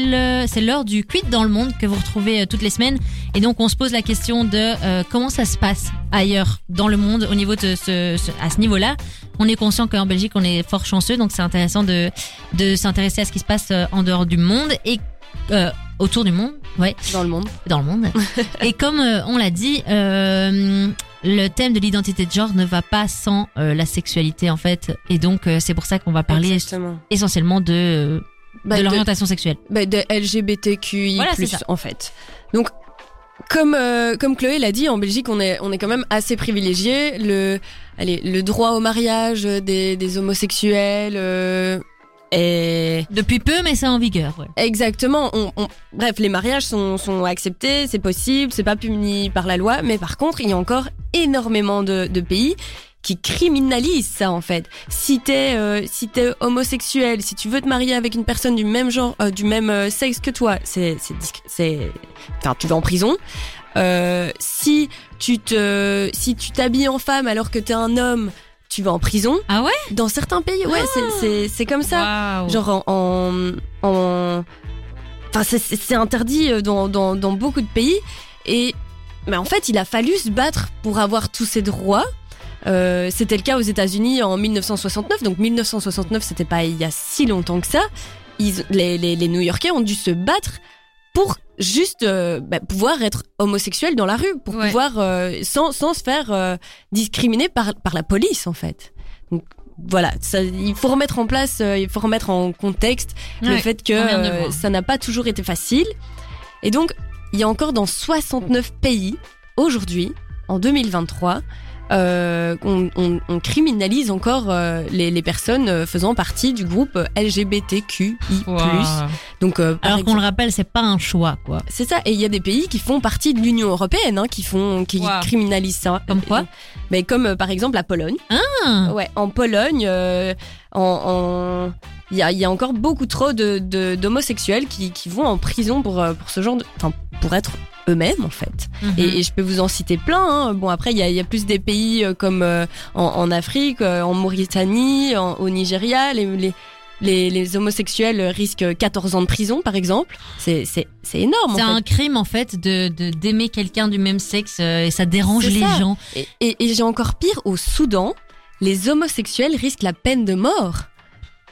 l'heure du quid dans le monde que vous retrouvez euh, toutes les semaines et donc on se pose la question de euh, comment ça se passe ailleurs dans le monde au niveau de ce, ce- à ce niveau-là. On est conscient qu'en Belgique on est fort chanceux donc c'est intéressant de de s'intéresser à ce qui se passe euh, en dehors du monde et euh, autour du monde, ouais,
Dans le monde.
dans le monde. [laughs] et comme euh, on l'a dit, euh, le thème de l'identité de genre ne va pas sans euh, la sexualité en fait et donc euh, c'est pour ça qu'on va parler
Exactement.
essentiellement de
Bah,
de
de,
l'orientation sexuelle.
bah, de LGBTQI+,
Voilà,
en fait. Donc, comme, euh, comme Chloé l'a dit, en Belgique, on est, on est quand même assez privilégié. Le, allez, le droit au mariage des, des homosexuels euh, est...
Depuis peu, mais c'est en vigueur. Ouais.
Exactement. On, on- bref, les mariages sont, sont acceptés, c'est possible, c'est pas puni par la loi, mais par contre, il y a encore énormément de, de pays qui criminalisent ça en fait. Si t'es euh, si t'es homosexuel, si tu veux te marier avec une personne du même genre, euh, du même euh, sexe que toi, c'est c'est enfin tu vas en prison. Euh, si tu te si tu t'habilles en femme alors que t'es un homme, tu vas en prison.
Ah ouais?
Dans certains pays, ouais, c'est c'est c'est comme ça. Genre en. en, en- Enfin, c'est- interdit euh, dans, dans, dans beaucoup de pays. Et mais en fait, il a fallu se battre pour avoir tous ces droits. Euh, c'était le cas aux États-Unis en 1969. Donc 1969, c'était pas il y a si longtemps que ça. Ils, les, les, les New-Yorkais ont dû se battre pour juste euh, bah, pouvoir être homosexuel dans la rue, pour
Ouais.
pouvoir euh, sans, sans se faire euh, discriminer par, par la police en fait. Donc voilà, ça, il faut remettre en place, euh, il faut remettre en contexte le fait que euh, ça n'a pas toujours été facile. Et donc, il y a encore dans 69 pays, aujourd'hui, en 2023, euh, on, on- on criminalise encore euh, les, les personnes euh, faisant partie du groupe LGBTQI+. Donc, euh,
Alors qu'on le rappelle, c'est pas un choix, quoi.
c'est ça. Et il y a des pays qui font partie de l'Union européenne, hein, qui font, qui
Wow.
criminalisent ça.
Comme quoi
Mais comme euh, par exemple la Pologne.
Ah.
Ouais, en Pologne, euh, en, en- il y a, y a encore beaucoup trop de de- d'homosexuels qui, qui vont en prison pour euh, pour ce genre de, enfin pour être eux-mêmes en fait.
Mhm.
Et, et je peux vous en citer plein. hein. Bon après il y a, y a plus des pays euh, comme euh, en, en Afrique, euh, en Mauritanie, en- au Nigeria, les, les les, les homosexuels risquent 14 ans de prison, par exemple. C'est énorme.
C'est
fait.
un crime en fait de de- d'aimer quelqu'un du même sexe et ça dérange les
ça.
gens.
Et, et- et j'ai encore pire, au Soudan, les homosexuels risquent la peine de mort.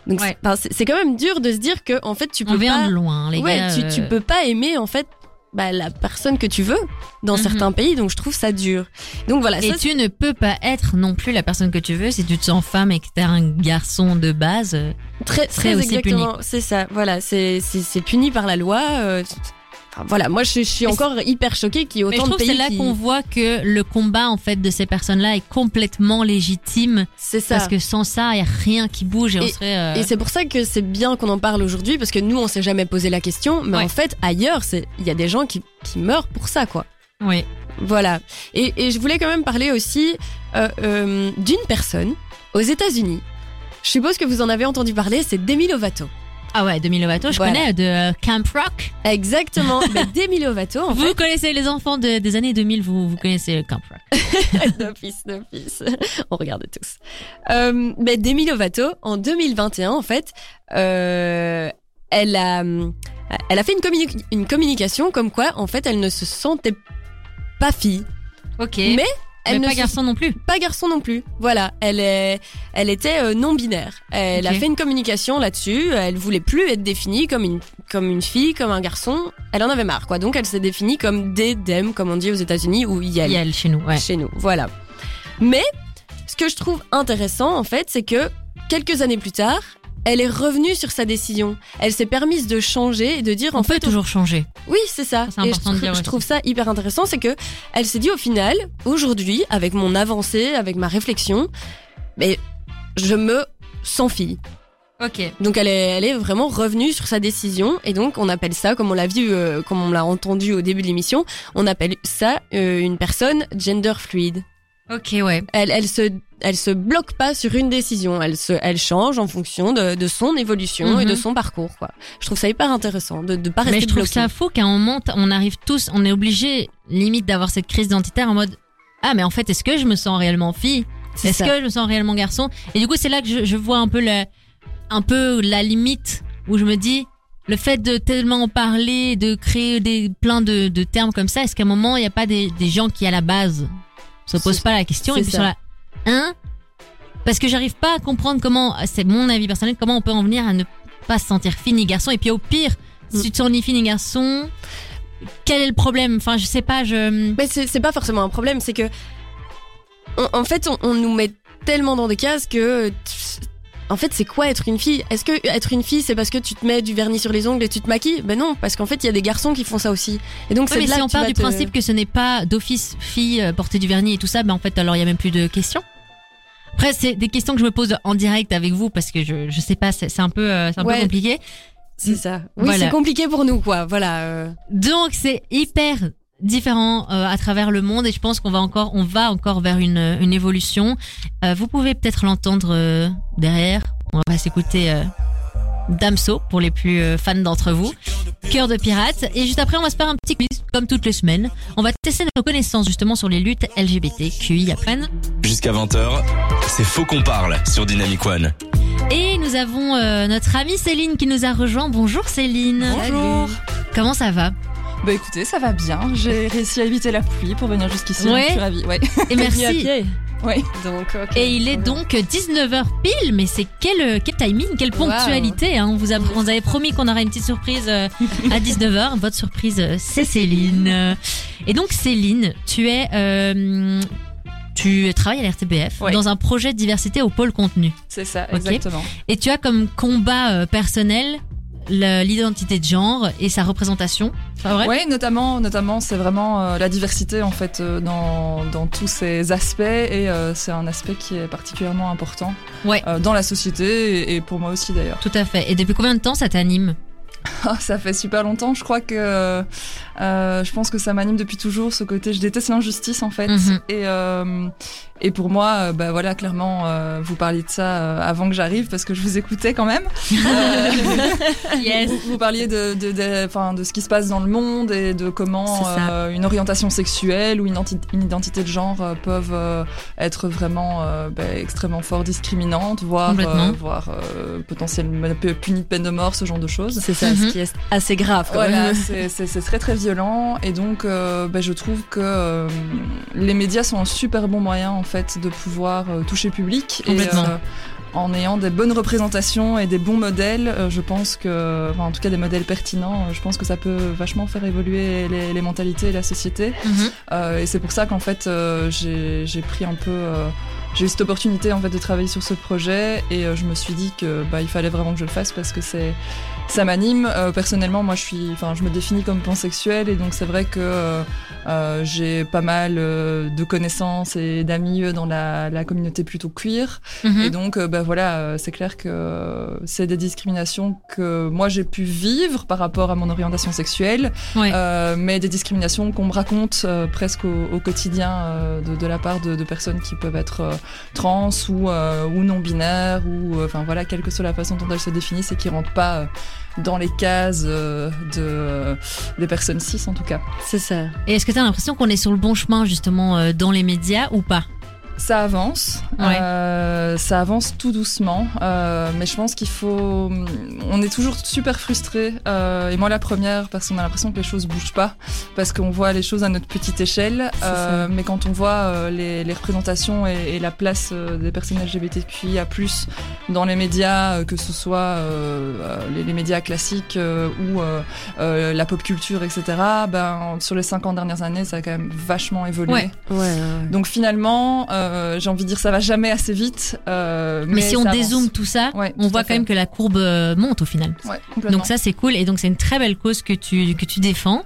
Donc
Ouais.
c'est- quand même dur de se dire que en fait tu
On
peux
vient
pas
de loin, les
ouais,
gars.
tu, tu
euh,
peux pas aimer en fait bah, la personne que tu veux dans
Mhm.
certains pays, donc je trouve ça dur. Donc voilà,
Et
ça,
tu ne peux pas être non plus la personne que tu veux si tu te sens femme et que t'es un garçon de base. euh,
c'est très, très exactement, c'est ça. Voilà, c'est puni par la loi. euh, enfin, voilà, moi je, je suis encore hyper choquée qu'il y ait
Mais je
autant de
trouve
pays
c'est là
qui...
qu'on voit que le combat en fait de ces personnes-là est complètement légitime
C'est ça.
parce que sans ça, il y a rien qui bouge et, on serait. euh,
Et c'est pour ça que c'est bien qu'on en parle aujourd'hui parce que nous on s'est jamais posé la question, mais
Ouais.
en fait ailleurs il y a des gens qui, qui meurent pour ça quoi.
Oui.
Voilà. Et, et je voulais quand même parler aussi euh, euh, d'une personne aux États-Unis. Je suppose que vous en avez entendu parler, c'est Demi Lovato.
Ah ouais, Demi Lovato, je
Voilà.
connais de euh, Camp Rock.
Exactement. [laughs] Mais Demi Lovato, en
vous connaissez les enfants de- des années 2000, vous, vous connaissez Camp Rock. [laughs]
d'office, d'office. On regardait tous. Euh, mais Demi Lovato, en 2021, en fait, euh, elle a, elle a fait une, communi- une communication comme quoi, en fait, elle ne se sentait pas fille.
Ok.
Mais, elle ne
pas
se
garçon non plus.
pas garçon non plus. Voilà, elle est, elle était euh, non binaire. Elle a fait une communication là-dessus. Elle voulait plus être définie comme une, comme une fille, comme un garçon. Elle en avait marre, quoi. Donc elle s'est définie comme des dem, comme on dit aux États-Unis, ou yel,
Yel chez nous, ouais.
chez nous. Voilà. Mais ce que je trouve intéressant, en fait, c'est que quelques années plus tard, elle est revenue sur sa décision. Elle s'est permise de changer et de dire
On
en
peut
fait
toujours changer.
oui, c'est ça.
C'est
Et je,
important de
trou-
dire
je trouve ça hyper intéressant, c'est que elle s'est dit au final, aujourd'hui, avec mon avancée, avec ma réflexion, mais je me sens fille.
Ok.
Donc elle est, elle est vraiment revenue sur sa décision et donc on appelle ça, comme on l'a vu, euh, comme on l'a entendu au début de l'émission, on appelle ça euh, une personne gender fluide.
Ok, ouais.
Elle, elle se, elle se bloque pas sur une décision, elle se, elle change en fonction de, de son évolution et
Mhm.
de son parcours. Quoi. Je trouve ça hyper intéressant de, de pas rester
Mais je trouve
bloqué.
ça fou qu'à un moment, on arrive tous, on est obligé limite d'avoir cette crise identitaire en mode Ah, mais en fait, est-ce que je me sens réellement fille Est-ce que je me sens réellement garçon? Et du coup, c'est là que je, je vois un peu, le, un peu la limite où je me dis le fait de tellement en parler, de créer des, plein de, de termes comme ça, est-ce qu'à un moment, il n'y a pas des, des gens qui, à la base, se
C'est-
pas la question et puis
ça.
sont là Hein? Parce que j'arrive pas à comprendre comment, c'est mon avis personnel, comment on peut en venir à ne pas se sentir fille ni garçon. Et puis au pire,
Mm.
si tu te sens ni fille ni garçon, quel est le problème? Enfin, je sais pas, je.
Mais c'est pas forcément un problème, c'est que en, en fait on, on nous met tellement dans des cases que en fait c'est quoi être une fille? Est-ce que être une fille c'est parce que tu te mets du vernis sur les ongles et tu te maquilles? Ben non, parce qu'en fait il y a des garçons qui font ça aussi. Et donc
Ouais, mais
là
si on part du
te-
principe que ce n'est pas d'office fille euh, porter du vernis et tout ça, ben en fait alors il y a même plus de questions. Après c'est des questions que je me pose en direct avec vous parce que je je sais pas, c'est c'est un peu euh, c'est un
Ouais.
peu compliqué.
c'est ça. Oui,
Voilà.
c'est compliqué pour nous quoi. Voilà. euh.
Donc c'est hyper différent euh, à travers le monde et je pense qu'on va encore on va encore vers une, une évolution. Euh, vous pouvez peut-être l'entendre euh, derrière. On va s'écouter euh, Damso pour les plus euh, fans d'entre vous. Cœur de pirate et juste après on va se faire un petit quiz comme toutes les semaines. On va tester nos connaissances justement sur les luttes LGBTQI après.
Jusqu'à 20h, c'est Faux qu'on parle sur Dynamic One.
Et nous avons euh, notre amie Céline qui nous a rejoint. Bonjour Céline.
Bonjour.
Comment ça va?
Bah écoutez, ça va bien. J'ai réussi à éviter la pluie pour venir jusqu'ici.
Ouais.
Je suis ravie. Ouais.
Et [laughs]
Venu à
merci.
pied.
Ouais.
Donc.
Et il est donc 19h pile, mais c'est quel, euh, quel timing, quelle ponctualité. Hein. On vous a, on avait promis qu'on aurait une petite surprise euh, à 19h. [laughs] Votre surprise, euh, c'est Céline. Et donc Céline, tu es... euh, tu travailles à l'RTBF
Ouais.
dans un projet de diversité au pôle contenu.
C'est ça, exactement.
Et tu as comme combat personnel l'identité de genre et sa représentation.
Ouais, notamment, notamment, c'est vraiment euh, la diversité en fait euh, dans, dans tous ces aspects et euh, c'est un aspect qui est particulièrement important
Ouais.
dans la société et, et pour moi aussi d'ailleurs.
Tout à fait. Et depuis combien de temps ça t'anime? [laughs]
Ah, ça fait super longtemps. Je crois que euh, je pense que ça m'anime depuis toujours ce côté. Je déteste l'injustice en fait.
Mhm.
Et euh, et pour moi, euh, bah voilà, clairement, euh, vous parliez de ça euh, avant que j'arrive parce que je vous écoutais quand même. [laughs] Euh,
Yes.
vous, vous parliez de de, de, enfin, de ce qui se passe dans le monde et de comment euh, une orientation sexuelle ou une, une identité de genre peuvent euh, être vraiment euh, bah, extrêmement fort discriminantes, voire euh, voire euh, potentiellement punies de peine de mort, ce genre de choses.
C'est ça,
Mhm.
ce qui est assez grave. Quand
Voilà, c'est- très très violent et donc euh, bah, je trouve que euh, les médias sont un super bon moyen en fait de pouvoir euh, toucher public et euh, en ayant des bonnes représentations et des bons modèles, euh, je pense que, enfin, en tout cas des modèles pertinents, je pense que ça peut vachement faire évoluer les, les mentalités et la société.
Mhm.
Euh, et c'est pour ça qu'en fait, euh, j'ai pris un peu, euh, j'ai eu cette opportunité en fait de travailler sur ce projet et je me suis dit que bah, il fallait vraiment que je le fasse parce que c'est ça m'anime. Euh, personnellement, moi, je suis, enfin, je me définis comme pansexuel et donc c'est vrai que euh, euh, j'ai pas mal euh, de connaissances et d'amis euh, dans la, la communauté plutôt queer.
Mhm.
Et donc, bah voilà, euh, c'est clair que c'est des discriminations que moi j'ai pu vivre par rapport à mon orientation sexuelle,
Ouais.
euh, mais des discriminations qu'on me raconte euh, presque au, au quotidien euh, de, de la part de, de personnes qui peuvent être trans ou, euh, ou non binaires ou, enfin voilà, quelle que soit la façon dont elles se définissent et qui rentrent pas euh, dans les cases euh, de euh, des personnes cis en tout cas.
C'est ça.
Et est-ce que tu as l'impression qu'on est sur le bon chemin justement euh, dans les médias ou pas?
Ça avance,
Ouais.
euh, ça avance tout doucement, euh, mais je pense qu'il faut. On est toujours super frustrés, euh, et moi la première, parce qu'on a l'impression que les choses bougent pas, parce qu'on voit les choses à notre petite échelle, mais quand on voit les, les représentations et, et la place des personnes LGBTQIA+ dans les médias, que ce soit les, les médias classiques ou la pop culture, etc. Ben sur les 50 dernières années, ça a quand même vachement évolué.
Ouais,
ouais.
Donc finalement, euh, j'ai envie de dire ça va jamais assez vite. euh,
mais,
mais,
si on dézoome tout ça,
Ouais,
on
tout
voit quand
fait.
même que la courbe euh, monte au final.
Ouais.
Donc ça c'est cool et donc c'est une très belle cause que tu que tu défends.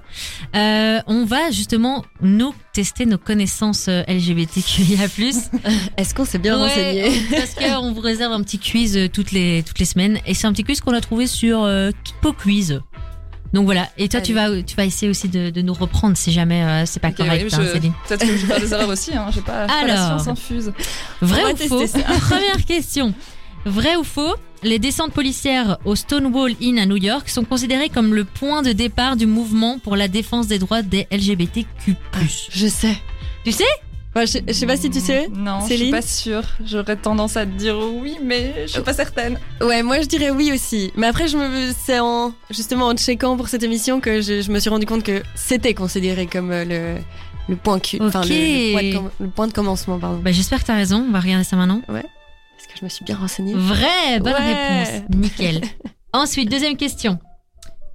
Euh, on va justement nous tester nos connaissances euh, LGBTQIA+. [laughs]
Est-ce qu'on s'est bien
Ouais,
renseigné
Parce qu'on vous réserve un petit quiz toutes les toutes les semaines et c'est un petit quiz qu'on a trouvé sur euh, Kipo Quiz. Donc voilà. Et toi tu vas tu vas essayer aussi de, de nous reprendre si jamais euh, c'est pas correct,
oui,
hein,
je-
Céline.
Peut-être que je vais des erreurs [laughs] aussi. Hein. J'ai pas, pas la
Alors.
science infuse.
Vrai ou faux
ça. [laughs] [laughs]
Première question. Vrai ou faux Les descentes policières au Stonewall Inn à New York sont considérées comme le point de départ du mouvement pour la défense des droits des LGBTQ+.
Je sais.
Tu sais?
Enfin, je, je sais pas si tu sais.
Non, je suis
Céline
pas sûre. J'aurais tendance à te dire oui, mais je suis pas certaine.
Ouais, moi je dirais oui aussi. Mais après, je me, c'est en justement en checkant pour cette émission que je, je me suis rendu compte que c'était considéré comme euh, le le point Q, enfin le, point de com- le point de commencement, pardon.
bah, J'espère que t'as raison, on va regarder ça maintenant.
Est-ce que je me suis bien renseignée
Vrai, bonne
Ouais.
réponse. Nickel. [laughs] Ensuite, deuxième question.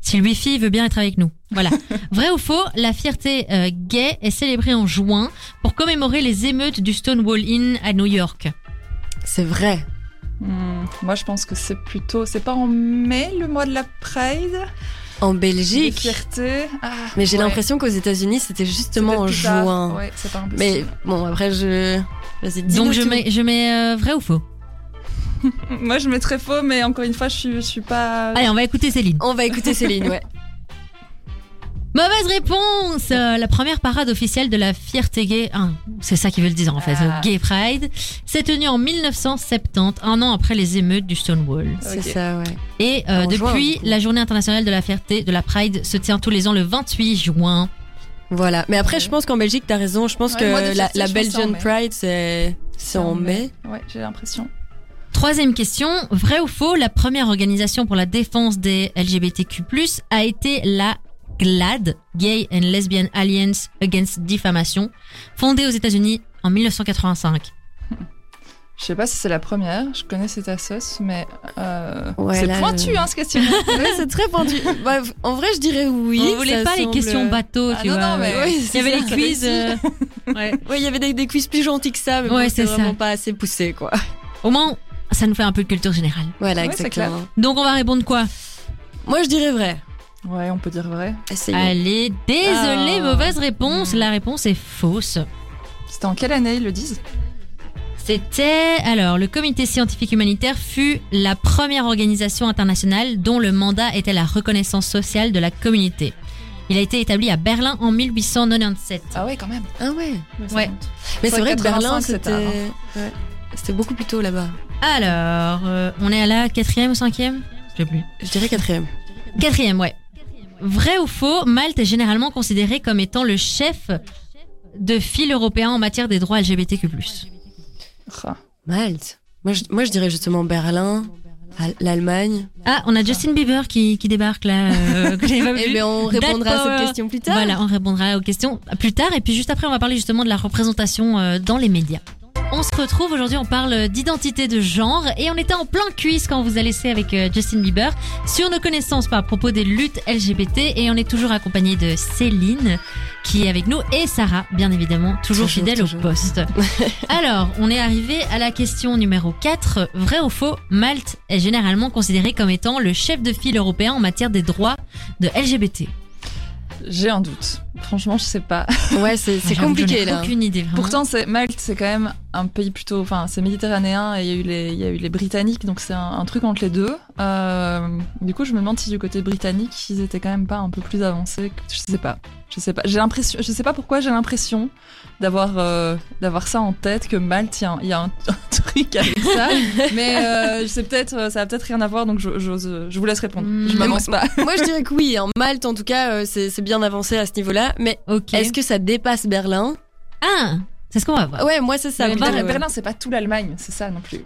Si le Wi-Fi veut bien être avec nous. Voilà. [laughs] Vrai ou faux, la fierté euh, gay est célébrée en juin pour commémorer les émeutes du Stonewall Inn à New York.
C'est vrai.
Hmm, moi, je pense que c'est plutôt. C'est pas en mai, le mois de la Pride?
En
Les
Belgique.
fiertés. Ah,
Mais j'ai
ouais.
l'impression qu'aux États-Unis, c'était justement en juin.
Ouais, c'est pas impossible.
Mais bon, après, je. Vas-y,
Donc je mets, je mets euh, vrai ou faux? [laughs]
Moi, je mettrais faux, mais encore une fois, je suis, je suis pas.
Allez, on va écouter Céline.
On va écouter Céline, ouais. [laughs]
Mauvaise réponse Euh, La première parade officielle de la fierté gay, ah, c'est ça qu'ils veulent dire en fait,
Ah.
Gay Pride, s'est tenue en 1970, un an après les émeutes du Stonewall.
C'est ça, ouais.
Et euh, depuis, la journée internationale de la fierté, de la Pride, se tient tous les ans le 28 juin.
Voilà. Mais après,
Ouais.
je pense qu'en Belgique, t'as raison. Je pense
Ouais,
que
moi,
la, la
je pense que c'est en
Belgian
mai.
Pride, c'est c'est en mai.
Ouais, j'ai l'impression.
Troisième question, vrai ou faux, la première organisation pour la défense des LGBTQ+, a été la GLAD, Gay and Lesbian Alliance Against Defamation, fondée aux États-Unis en 1985.
Je sais pas si c'est la première, je connais cette assoce, mais euh,
Ouais,
c'est pointu
je-
hein, ce questionnaire. [laughs]
Ouais, c'est très pointu. Bah, en vrai, je dirais oui.
On voulait pas les questions bateau,
Ah
tu
non,
vois.
non, mais-
Oui,
Il y avait
ça.
les quiz. euh, ouais. [laughs]
Ouais, il y avait des, des quiz plus gentils que ça, mais
Ouais,
bon,
c'est
vraiment pas assez poussé, quoi.
Au moins, ça nous fait un peu de culture générale.
Voilà,
Ouais, c'est
exactement.
Donc on va répondre quoi?
Moi, je dirais vrai.
Ouais, on peut dire vrai.
Essayons.
Allez, désolé,
Ah.
mauvaise réponse. La réponse est fausse.
C'était en quelle année ils le disent?
C'était alors le comité scientifique humanitaire fut la première organisation internationale dont le mandat était la reconnaissance sociale de la communauté. Il a été établi à Berlin en 1897.
Ah ouais, quand même.
Ah ouais.
Ouais.
Mais c'est vrai que
85,
Berlin, c'était.
tard,
ouais. C'était beaucoup plus tôt là-bas.
Alors, euh, on est à la quatrième ou cinquième Je sais plus.
Je dirais quatrième.
Quatrième, ouais. Vrai ou faux, Malte est généralement considéré comme étant le chef de file européen en matière des droits LGBTQ+.
Ah.
Malte. Moi je, moi, je dirais justement Berlin, Al- l'Allemagne.
Ah, on a Justin Bieber qui, qui débarque là. euh, que j'avais pas [laughs]
Eh
vu.
bien, on répondra à cette question plus tard.
Voilà, on répondra aux questions plus tard. Et puis juste après, on va parler justement de la représentation euh, dans les médias. On se retrouve aujourd'hui, on parle d'identité de genre et on était en plein quiz quand on vous a laissé avec euh, Justin Bieber sur nos connaissances par propos des luttes LGBT et on est toujours accompagné de Céline qui est avec nous et Sarah, bien évidemment, toujours,
Toujours,
fidèle
toujours.
au poste. [laughs] Alors, on est arrivé à la question numéro 4. Vrai ou faux, Malte est généralement considéré comme étant le chef de file européen en matière des droits de LGBT.
J'ai un doute. Franchement, je sais pas.
Ouais, c'est compliqué là.
Aucune idée, vraiment.
Pourtant, c'est Malte, c'est quand même un pays plutôt, enfin, c'est méditerranéen et il y a eu les, il y a eu les Britanniques, donc c'est un, un truc entre les deux. Euh, du coup, je me demande si du côté britannique, ils étaient quand même pas un peu plus avancés. que- Je sais pas. Je sais pas. J'ai l'impression, je sais pas pourquoi j'ai l'impression d'avoir euh, d'avoir ça en tête que Malte, il y a un, il y a un- un truc avec [laughs] ça. Mais euh, sais peut-être, ça a peut-être rien à voir, donc je, vous laisse répondre.
Hmm.
Je m'avance pas.
Moi, je dirais que oui. En Malte, en tout cas, euh, c'est c'est bien avancé à ce niveau-là. Mais est-ce que ça dépasse Berlin?
Ah, c'est ce qu'on va voir.
Ouais, moi, c'est ça.
Berlin-
ouais.
Berlin, c'est pas tout l'Allemagne, c'est ça non plus.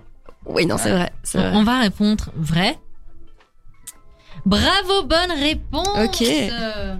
Oui, non, c'est vrai. C'est vrai.
On va répondre vrai. Bravo, bonne réponse.
Ok.
Euh,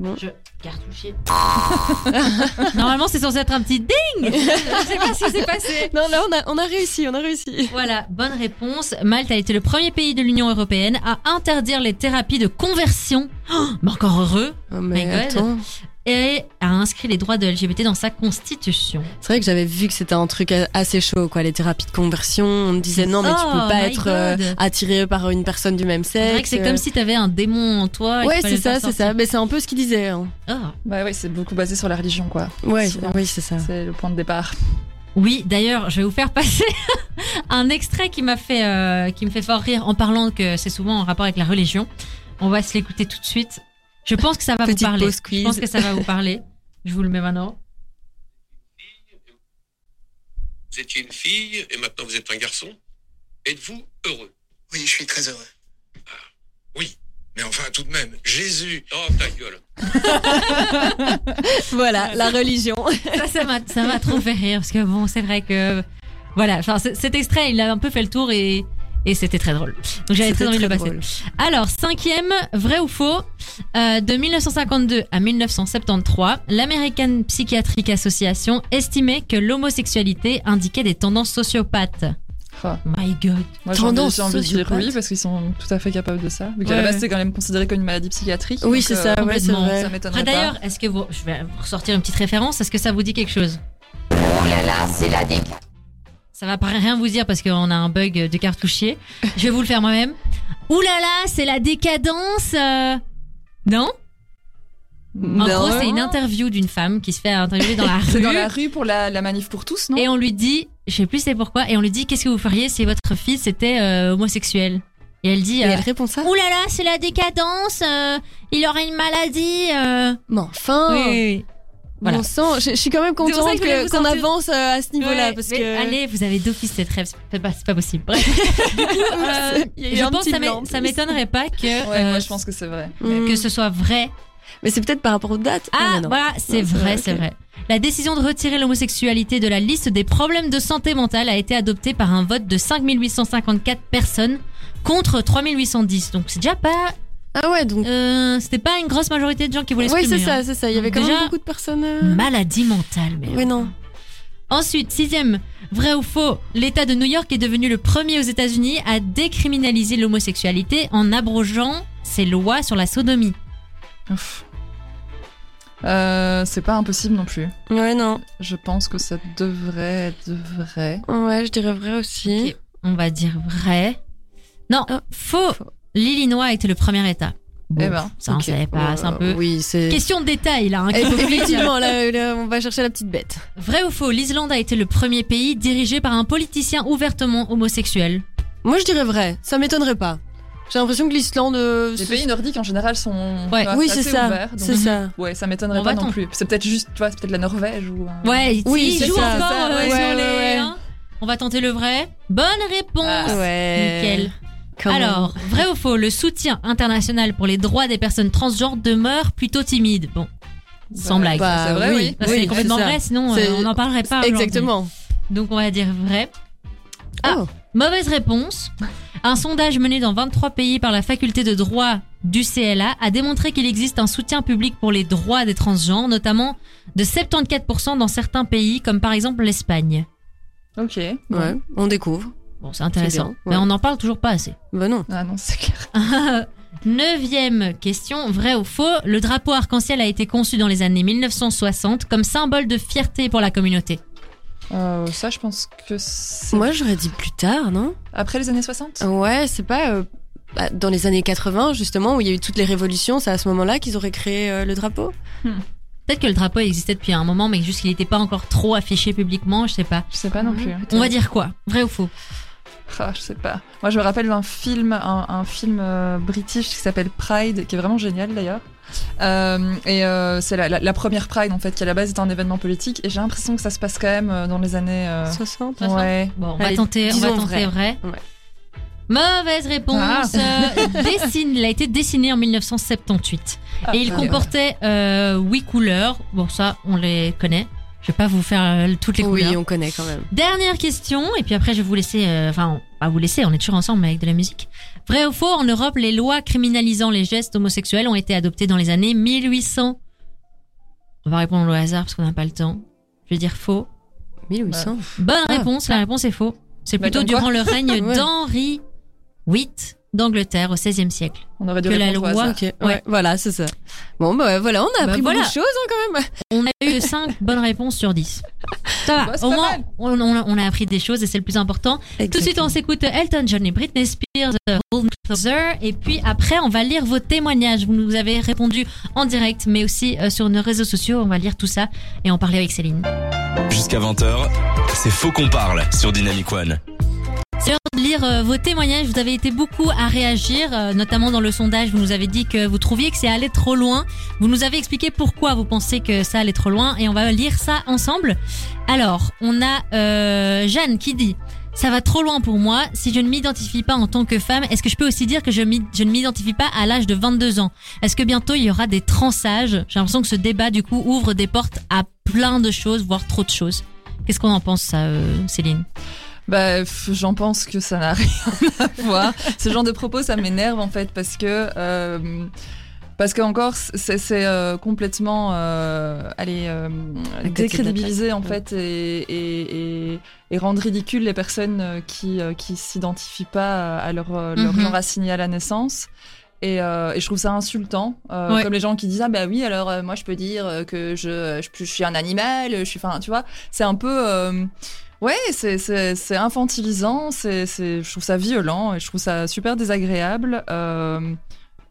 Bon.
Je cartouchier. [laughs] Normalement, c'est censé être un petit ding. [laughs] Je sais pas ce qui s'est passé.
Non, là, on a, on a réussi, on a réussi.
Voilà, bonne réponse. Malte a été le premier pays de l'Union européenne à interdire les thérapies de conversion. Oh, [gasps] mais encore heureux.
Oh, mais
My God.
attends.
Et a inscrit les droits de LGBT dans sa constitution.
C'est vrai que j'avais vu que c'était un truc a- assez chaud, quoi. Les thérapies de conversion, on me disait non, mais tu
Oh,
peux pas
my
être euh, attiré par une personne du même
C'est
sexe.
vrai que c'est comme si t'avais un démon en toi. et
Ouais, c'est ça, c'est ça. Mais c'est un peu ce qu'il disait. hein.
Oh.
Bah oui, c'est beaucoup basé sur la religion, quoi.
Ouais,
C'est
oui, c'est ça.
C'est le point de départ.
Oui, d'ailleurs, je vais vous faire passer [laughs] un extrait qui m'a fait, euh, qui me fait fort rire en parlant que c'est souvent en rapport avec la religion. On va se l'écouter tout de suite. Je pense que ça va
Petite
vous parler.
pause
Je pense que ça va vous parler. Je vous le mets maintenant.
Vous étiez une fille et maintenant vous êtes un garçon. Êtes-vous heureux?
Oui, je suis très heureux.
Oui. Mais enfin, tout de même, Jésus. Oh, ta gueule. [laughs]
Voilà, la religion.
Ça, ça m'a, ça m'a trop fait rire parce que bon, c'est vrai que voilà. Enfin, cet extrait, il a un peu fait le tour et et c'était très drôle. Donc j'avais très envie de le passer.
drôle.
Alors, cinquième, vrai ou faux euh, De 1952 à 1973, l'American Psychiatric Association estimait que l'homosexualité indiquait des tendances sociopathes.
Oh.
My God.
Moi, j'ai envie,
Tendance
j'ai envie de dire
sociopathe.
oui parce qu'ils sont tout à fait capables de ça. Vu qu'à
Ouais,
la base,
ouais.
c'est quand même considéré comme une maladie psychiatrique.
Oui, c'est
euh,
ça, ouais, c'est
complètement.
vrai.
Ça m'étonnerait
Après,
pas.
d'ailleurs, est-ce que vous, je vais vous ressortir une petite référence. Est-ce que ça vous dit quelque chose?
Oh là là, c'est la dégaine.
Ça va pas rien vous dire parce qu'on a un bug de cartouchier. Je vais vous le faire moi-même. Ouh là là, c'est la décadence. euh, Non? En
Non.
gros, c'est une interview d'une femme qui se fait interviewer dans la rue. [laughs]
C'est dans la rue pour la, la manif pour tous, non?
Et on lui dit, je sais plus c'est pourquoi, et on lui dit qu'est-ce que vous feriez si votre fils était euh, homosexuel Et elle dit,
Et
euh,
elle répond ça?
Ouh là là, c'est la décadence, euh, il aurait une maladie.
Mais enfin
Oui, oui, oui. Voilà.
Bon sang, je, je suis quand même contente qu'on avance euh, à ce niveau-là.
Ouais,
parce
mais
que...
Allez, vous avez d'office cette rêve, c'est pas, possible. Bref. [laughs] Du coup, [laughs] euh, je pense que ça m'étonnerait pas que,
Ouais,
euh,
moi je pense que c'est vrai.
Mm.
que ce soit vrai.
Mais c'est peut-être par rapport aux dates.
Ah,
non.
voilà, c'est vrai,
vrai,
c'est
ok.
vrai. La décision de retirer l'homosexualité de la liste des problèmes de santé mentale a été adoptée par un vote de 5854 personnes contre 3810. Donc c'est déjà pas,
Ah ouais, donc.
euh, c'était pas une grosse majorité de gens qui voulaient
Oui, c'est ça,
hein.
c'est ça. Il y avait quand
Déjà-
même beaucoup de personnes. euh,
Maladie mentale, mais.
Oui, non.
Ensuite, sixième, vrai ou faux, l'État de New York est devenu le premier aux États-Unis à décriminaliser l'homosexualité en abrogeant ses lois sur la sodomie.
Ouf. Euh, c'est pas impossible non plus.
Ouais, non.
Je pense que ça devrait être vrai.
Ouais, je dirais vrai aussi.
Ok, On va dire vrai. Non,
Ah,
faux.
faux.
L'Illinois était le premier État. Bon,
Eh ben,
ça on
Ok.
savait pas, c'est un peu.
Euh, Oui, c'est.
Question de détail là. hein, dire.
Effectivement, là, là, on va chercher la petite bête.
Vrai ou faux, l'Islande a été le premier pays dirigé par un politicien ouvertement homosexuel?
Moi, je dirais vrai. Ça m'étonnerait pas. J'ai l'impression que l'Islande. euh,
Les pays nordiques en général sont
Ouais.
vois,
Oui, c'est ça. C'est ça.
Ouais, ça m'étonnerait
On
pas non plus. C'est peut-être juste, tu vois, c'est peut-être la Norvège ou. un-
Ouais,
Oui,
il
c'est
joue
ça,
encore
ça.
euh,
Ouais,
sur
ouais,
les.
ouais.
hein. On va tenter le vrai. Bonne réponse.
Ah,
Ouais.
Nickel.
Quand même.
Alors, vrai ou faux, le soutien international pour les droits des personnes transgenres demeure plutôt timide. Bon, sans
Bah,
blague.
bah,
c'est vrai,
oui.
c'est
oui,
complètement vrai, sinon euh, on n'en parlerait pas.
Exactement.
Donc on va dire vrai. Ah.
Oh.
Mauvaise réponse. Un sondage mené dans 23 pays par la faculté de droit du CLA a démontré qu'il existe un soutien public pour les droits des transgenres, notamment de 74% dans certains pays, comme par exemple l'Espagne.
Ok.
Ouais, on découvre.
Bon, c'est intéressant. Mais on n'en parle toujours pas assez.
Bah non.
Ah non, c'est clair. [laughs]
Neuvième question, vrai ou faux? Le drapeau arc-en-ciel a été conçu dans les années 1960 comme symbole de fierté pour la communauté.
Euh, ça, je pense que c'est
Moi, j'aurais dit plus tard, non?
Après les années 60.
Ouais, c'est pas euh, bah, dans les années 80 justement où il y a eu toutes les révolutions. C'est à ce moment-là qu'ils auraient créé euh, le drapeau?
Peut-être que le drapeau existait depuis un moment, mais juste qu'il n'était pas encore trop affiché publiquement, je sais pas.
Je sais pas non plus.
On va dire quoi? Vrai ou faux?
Ah, je sais pas. Moi, je me rappelle d'un film, un, un film euh, british qui s'appelle Pride, qui est vraiment génial d'ailleurs. Euh, et euh, c'est la, la- la première Pride en fait, qui à la base était un événement politique. Et j'ai l'impression que ça se passe quand même euh, dans les années. euh,
60
60.
Ouais.
Bon, on va
Allez,
tenter, on va tenter vrai.
vrai. Ouais.
Mauvaise réponse. Euh, [laughs] dessine, il a été dessiné en 1978
Ah,
et il comportait euh, huit couleurs. Bon, ça, on les connaît. Je vais pas vous faire euh, toutes les
Oui,
couleurs.
on connaît quand même.
Dernière question, et puis après je vais vous laisser, euh, enfin, pas vous laisser, on est toujours ensemble mais avec de la musique. Vrai ou faux, en Europe, les lois criminalisant les gestes homosexuels ont été adoptées dans les années 1800. On va répondre au hasard parce qu'on n'a pas le temps. Je vais dire faux.
1800.
Bonne
Ah.
réponse, la réponse est faux. C'est
Bah,
plutôt durant le règne [laughs]
Ouais.
d'Henri VIII d'Angleterre au XVIe siècle.
On aurait dû
que la loi-
ouais.
Ouais.
voilà, c'est ça. Bon, bah voilà, on a
Bah
appris
voilà.
beaucoup de choses hein, quand même.
On a eu 5 [laughs] bonnes réponses sur 10. Ça va,
Bah,
au moins on, on a- on a appris des choses et c'est le plus important. Tout de suite, on s'écoute Elton John et Britney Spears, euh, Closer. Et puis après, on va lire vos témoignages. Vous nous avez répondu en direct, mais aussi euh, sur nos réseaux sociaux. On va lire tout ça et en parler avec Céline.
Jusqu'à 20h, c'est Faux qu'on parle sur Dynamic One.
C'est l'heure de lire euh, vos témoignages. Vous avez été beaucoup à réagir, euh, notamment dans le sondage. Vous nous avez dit que vous trouviez que c'est allé trop loin. Vous nous avez expliqué pourquoi vous pensez que ça allait trop loin et on va lire ça ensemble. Alors, on a euh, Jeanne qui dit ça va trop loin pour moi. Si je ne m'identifie pas en tant que femme, est-ce que je peux aussi dire que je, ne m'identifie pas à l'âge de 22 ans? Est-ce que bientôt il y aura des transages? J'ai l'impression que ce débat du coup ouvre des portes à plein de choses, voire trop de choses. Qu'est-ce qu'on en pense Céline?
Bah, j'en pense que ça n'a [laughs] rien à voir. Ce genre de propos, ça m'énerve en fait parce que. euh, parce qu'encore, c'est euh, complètement, euh, allez, euh, décrédibiliser en fait et, et, et, et rendre ridicule les personnes qui qui s'identifient pas à leur, leur
Mhm.
genre assigné à la naissance. Et, je trouve ça insultant,
Ouais.
comme les gens qui disent ah bah oui alors moi je peux dire que je, je, je suis un animal, je suis, enfin tu vois, c'est un peu Ouais, c'est infantilisant, c'est je trouve ça violent et je trouve ça super désagréable. Euh,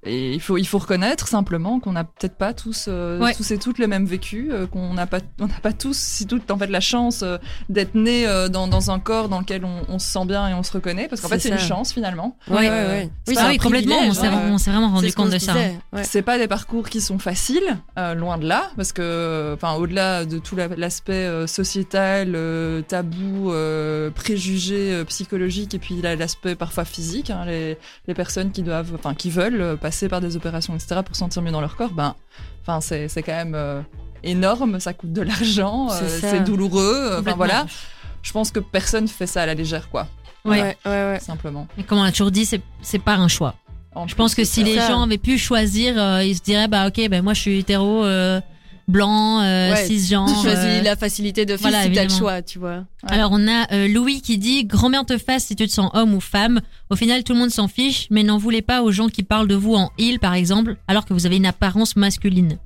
et il faut il faut reconnaître simplement qu'on n'a peut-être pas tous euh,
Ouais.
tous et toutes les mêmes vécus, euh, qu'on n'a pas on n'a pas tous si toutes en fait la chance euh, d'être né euh, dans dans un corps dans lequel on, on se sent bien et on se reconnaît parce qu'en fait c'est une chance finalement.
Ouais, ouais, ouais.
c'est
c'est un
oui, complètement. On s'est
ouais.
on s'est vraiment rendu compte de ça. hein.
C'est pas des parcours qui sont faciles, euh, loin de là, parce que, enfin, au-delà de tout la- l'aspect euh, sociétal, euh, tabou, euh, préjugé euh, psychologique, et puis la- l'aspect parfois physique, hein, les, les personnes qui doivent, enfin, qui veulent euh, passer par des opérations, etc., pour se sentir mieux dans leur corps, ben, enfin, c'est c'est quand même euh, énorme, ça coûte de l'argent,
C'est
euh, douloureux, euh, enfin voilà. Je pense que personne fait ça à la légère, quoi,
Ouais.
Ouais, ouais, ouais.
simplement.
Et comme on a toujours dit, c'est c'est pas un choix.
En
Je pense que si
ça.
les
ça.
gens avaient pu choisir, euh, ils se diraient bah ok, ben moi je suis hétéro, euh, blanc, euh,
Ouais,
cisgenre.
Tu choisis
euh,
la facilité de fils
voilà,
si t'as le choix, tu vois.
Ouais.
Alors on a euh, Louis qui dit grand-mère te fasse si tu te sens homme ou femme. Au final tout le monde s'en fiche, mais n'en voulez pas aux gens qui parlent de vous en il par exemple, alors que vous avez une apparence masculine.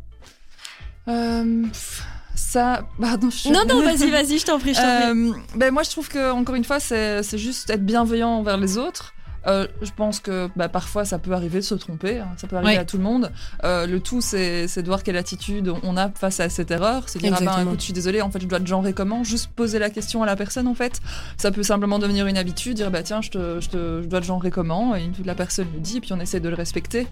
Euh, pff, ça, pardon, je suis-
Non, non, [laughs] vas-y, vas-y, je t'en prie, je t'en prie.
Euh, ben moi je trouve que encore une fois c'est c'est juste être bienveillant envers les autres. Euh, je pense que bah, parfois ça peut arriver de se tromper, hein, ça peut arriver à tout le monde. Euh, le tout c'est c'est de voir quelle attitude on a face à cette erreur. C'est dire ah ben écoute je suis désolée en fait je dois te genrer comment? Juste poser la question à la personne en fait. Ça peut simplement devenir une habitude, dire bah tiens je te je, te, je dois te genrer comment? Et la personne le dit et puis on essaie de le respecter.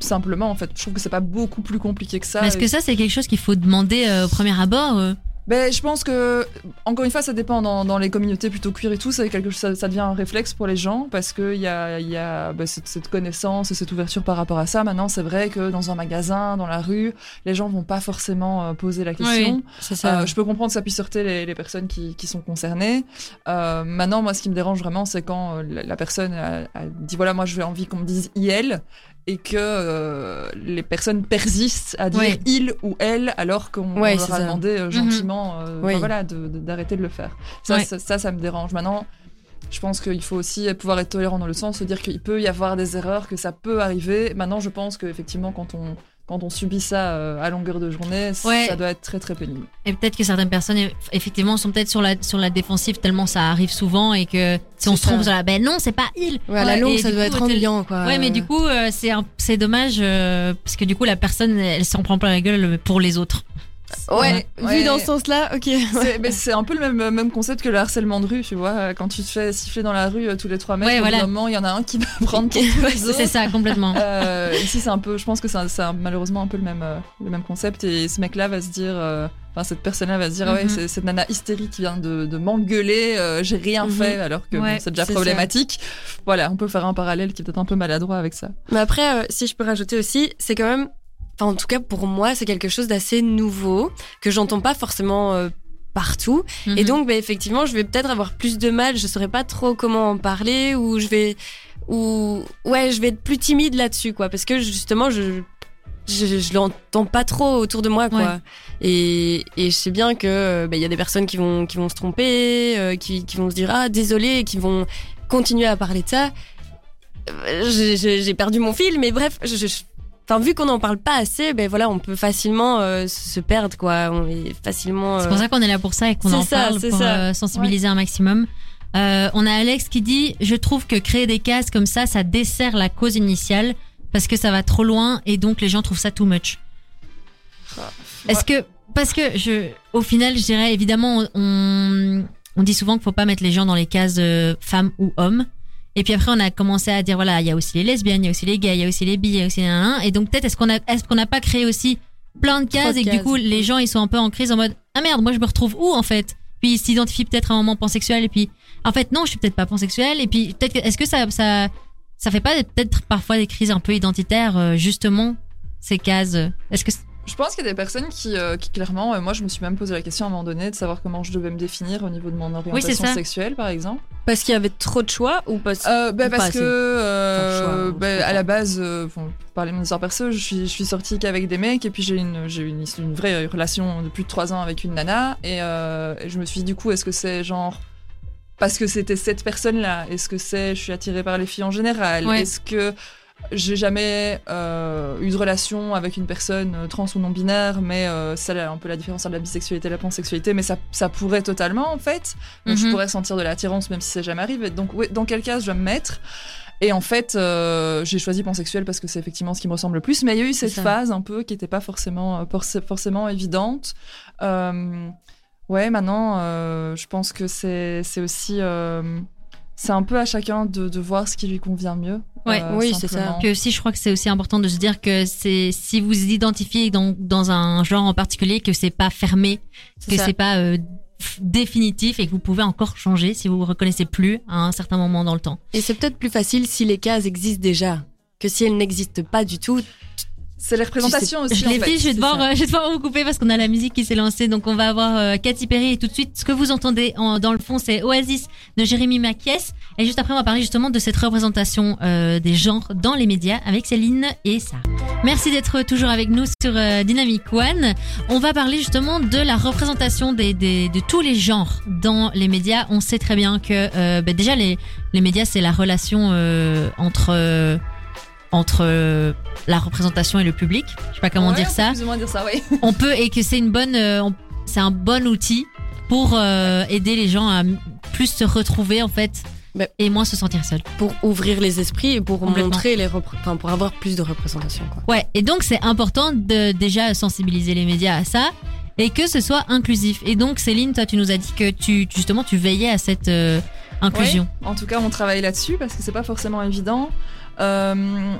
Simplement en fait je trouve que c'est pas beaucoup plus compliqué que ça.
Est-ce que ça c'est quelque chose qu'il faut demander euh, au premier abord euh
ben, je pense que, encore une fois, ça dépend dans, dans les communautés plutôt queer et tout, c'est quelque ça, ça devient un réflexe pour les gens parce qu'il y a, y a ben, cette, cette connaissance et cette ouverture par rapport à ça. Maintenant, c'est vrai que dans un magasin, dans la rue, les gens vont pas forcément euh, poser la question.
Ça.
Euh, je peux comprendre que ça puisse heurter les, les personnes qui, qui sont concernées. Euh, maintenant, moi, ce qui me dérange vraiment, c'est quand la, la personne a, a dit voilà, moi, je veux envie qu'on me dise IL et que euh, les personnes persistent à dire
Ouais.
il ou elle alors qu'on
Ouais,
leur a demandé euh, gentiment euh,
Oui.
voilà, de- d'arrêter de, le faire. Ça,
Ouais.
ça, ça, ça me dérange. Maintenant, je pense qu'il faut aussi pouvoir être tolérant dans le sens de dire qu'il peut y avoir des erreurs, que ça peut arriver. Maintenant, je pense qu'effectivement, quand on, quand on subit ça euh, à longueur de journée,
Ouais.
ça doit être très très pénible.
Et peut-être que certaines personnes, eff- effectivement, sont peut-être sur la, sur la défensive tellement ça arrive souvent et que si on se trompe sur la, ben non, c'est pas il.
Ouais, à la longue, ça doit
coup,
être ennuyant, quoi.
Ouais, mais du coup, euh, c'est un- c'est dommage euh, parce que du coup, la personne, elle s'en prend plein la gueule pour les autres.
Ouais,
Ouais.
vu dans ce sens-là, ok.
C'est [laughs] mais c'est un peu le même, même concept que le harcèlement de rue, tu vois. Quand tu te fais siffler dans la rue euh, tous les 3 mètres,
Ouais,
au
voilà.
moment, il y en a un qui va [laughs] prendre autres.
C'est ça, complètement. [laughs]
Euh, ici, c'est un peu, je pense que c'est malheureusement un peu le même, euh, le même concept. Et ce mec-là va se dire, euh, enfin, cette personne-là va se dire, ah ouais,
Mhm.
c'est cette nana hystérique qui vient de, de m'engueuler, euh, j'ai rien
Mhm.
fait, alors que bon, c'est déjà problématique. Voilà, on peut faire un parallèle qui est peut-être un peu maladroit avec ça.
Mais après, euh, si je peux rajouter aussi, c'est quand même, enfin en tout cas pour moi, c'est quelque chose d'assez nouveau que j'entends pas forcément euh, partout. Et
Mhm.
donc, bah, effectivement, je vais peut-être avoir plus de mal. Je saurais pas trop comment en parler ou je vais, ou ouais, je vais être plus timide là-dessus, quoi, parce que justement, je je, je l'entends pas trop autour de moi, quoi.
Ouais.
Et, et je sais bien que bah, il y a des personnes qui vont qui vont se tromper, euh, qui qui vont se dire ah désolé, et qui vont continuer à parler de ça. Euh, j'ai perdu mon fil, mais bref, je, je- Enfin, vu qu'on n'en parle pas assez, ben voilà, on peut facilement euh, se perdre, quoi. On est facilement.
C'est pour
euh,
ça qu'on est là pour ça et qu'on en
ça,
parle pour euh, sensibiliser un maximum. Euh, on a Alex qui dit Je trouve que créer des cases comme ça, ça dessert la cause initiale parce que ça va trop loin et donc les gens trouvent ça too much. Est-ce que. Parce que, je, au final, je dirais évidemment, on, on dit souvent qu'il faut pas mettre les gens dans les cases euh, femmes ou hommes. Et puis après, on a commencé à dire voilà, il y a aussi les lesbiennes, il y a aussi les gays, il y a aussi les bi, il y a aussi les nains. Et donc, peut-être, est-ce qu'on a, est-ce qu'on n'a pas créé aussi plein de cases et que du coup, les gens, ils sont un peu en crise en mode ah merde, moi, je me retrouve où en fait? Puis ils s'identifient peut-être à un moment pansexuel et puis en fait, non, je suis peut-être pas pansexuel. Et puis, peut-être, est-ce que ça, ça, ça fait pas peut-être parfois des crises un peu identitaires, euh, justement, ces cases? Est-ce que.
Je pense qu'il y a des personnes qui, euh, qui clairement, euh, moi je me suis même posé la question à un moment donné de savoir comment je devais me définir au niveau de mon orientation sexuelle, par exemple.
Parce qu'il y avait trop de choix ou parce
Euh, bah,
Ou
parce que euh,
choix,
bah, à la base, bon, pour parler de mon histoire perso, je suis, je suis sortie qu'avec des mecs et puis j'ai une, j'ai une, une vraie relation de plus de trois ans avec une nana et, et je me suis dit du coup, est-ce que c'est genre parce que c'était cette personne-là Est-ce que c'est je suis attirée par les filles en général
Ouais.
Est-ce que j'ai jamais euh, eu de relation avec une personne euh, trans ou non binaire, mais euh, ça là, un peu la différence entre la bisexualité et la pansexualité, mais ça, ça pourrait totalement en fait. Donc je
Mhm.
pourrais sentir de l'attirance même si ça jamais arrivé. Donc ouais, dans quel cas je dois me mettre? Et en fait, euh, j'ai choisi pansexuel parce que c'est effectivement ce qui me ressemble le plus. Mais il y a eu cette
ça.
phase un peu qui n'était pas forcément, forc- forcément évidente. Euh, ouais, maintenant, euh, je pense que c'est c'est aussi... euh, c'est un peu à chacun de, de voir ce qui lui convient mieux.
Ouais.
Oui, c'est ça.
Puis aussi, je crois que c'est aussi important de se dire que c'est si vous identifiez dans, dans un genre en particulier que c'est pas fermé, que c'est pas euh, définitif et que vous pouvez encore changer si vous vous reconnaissez plus à un certain moment dans le temps.
Et c'est peut-être plus facile si les cases existent déjà que si elles n'existent pas du tout.
C'est les représentations aussi.
Je
en
les
fait.
filles, je vais devoir, euh, je vais devoir vous couper parce qu'on a la musique qui s'est lancée. Donc on va avoir euh, Katy Perry et tout de suite, ce que vous entendez en- dans le fond, c'est Oasis de Jérémy Maquies. Et juste après, on va parler justement de cette représentation euh, des genres dans les médias avec Céline et Sarah. Merci d'être toujours avec nous sur euh, Dynamic One. On va parler justement de la représentation des, des- de tous les genres dans les médias. On sait très bien que euh, bah, déjà les, les médias, c'est la relation euh, entre euh, entre euh, la représentation et le public. Je sais pas comment
Ouais,
dire
on peut
ça
Plus ou moins dire ça, oui. [laughs]
on peut et que c'est une bonne euh, c'est un bon outil pour euh, aider les gens à plus se retrouver en fait et moins se sentir seul.
Pour ouvrir les esprits et pour montrer les enfin pour avoir plus de représentation quoi.
Ouais, et donc c'est important de déjà sensibiliser les médias à ça et que ce soit inclusif. Et donc Céline, toi tu nous as dit que tu justement tu veillais à cette euh, inclusion.
En tout cas, on travaille là-dessus parce que c'est pas forcément évident. Euh,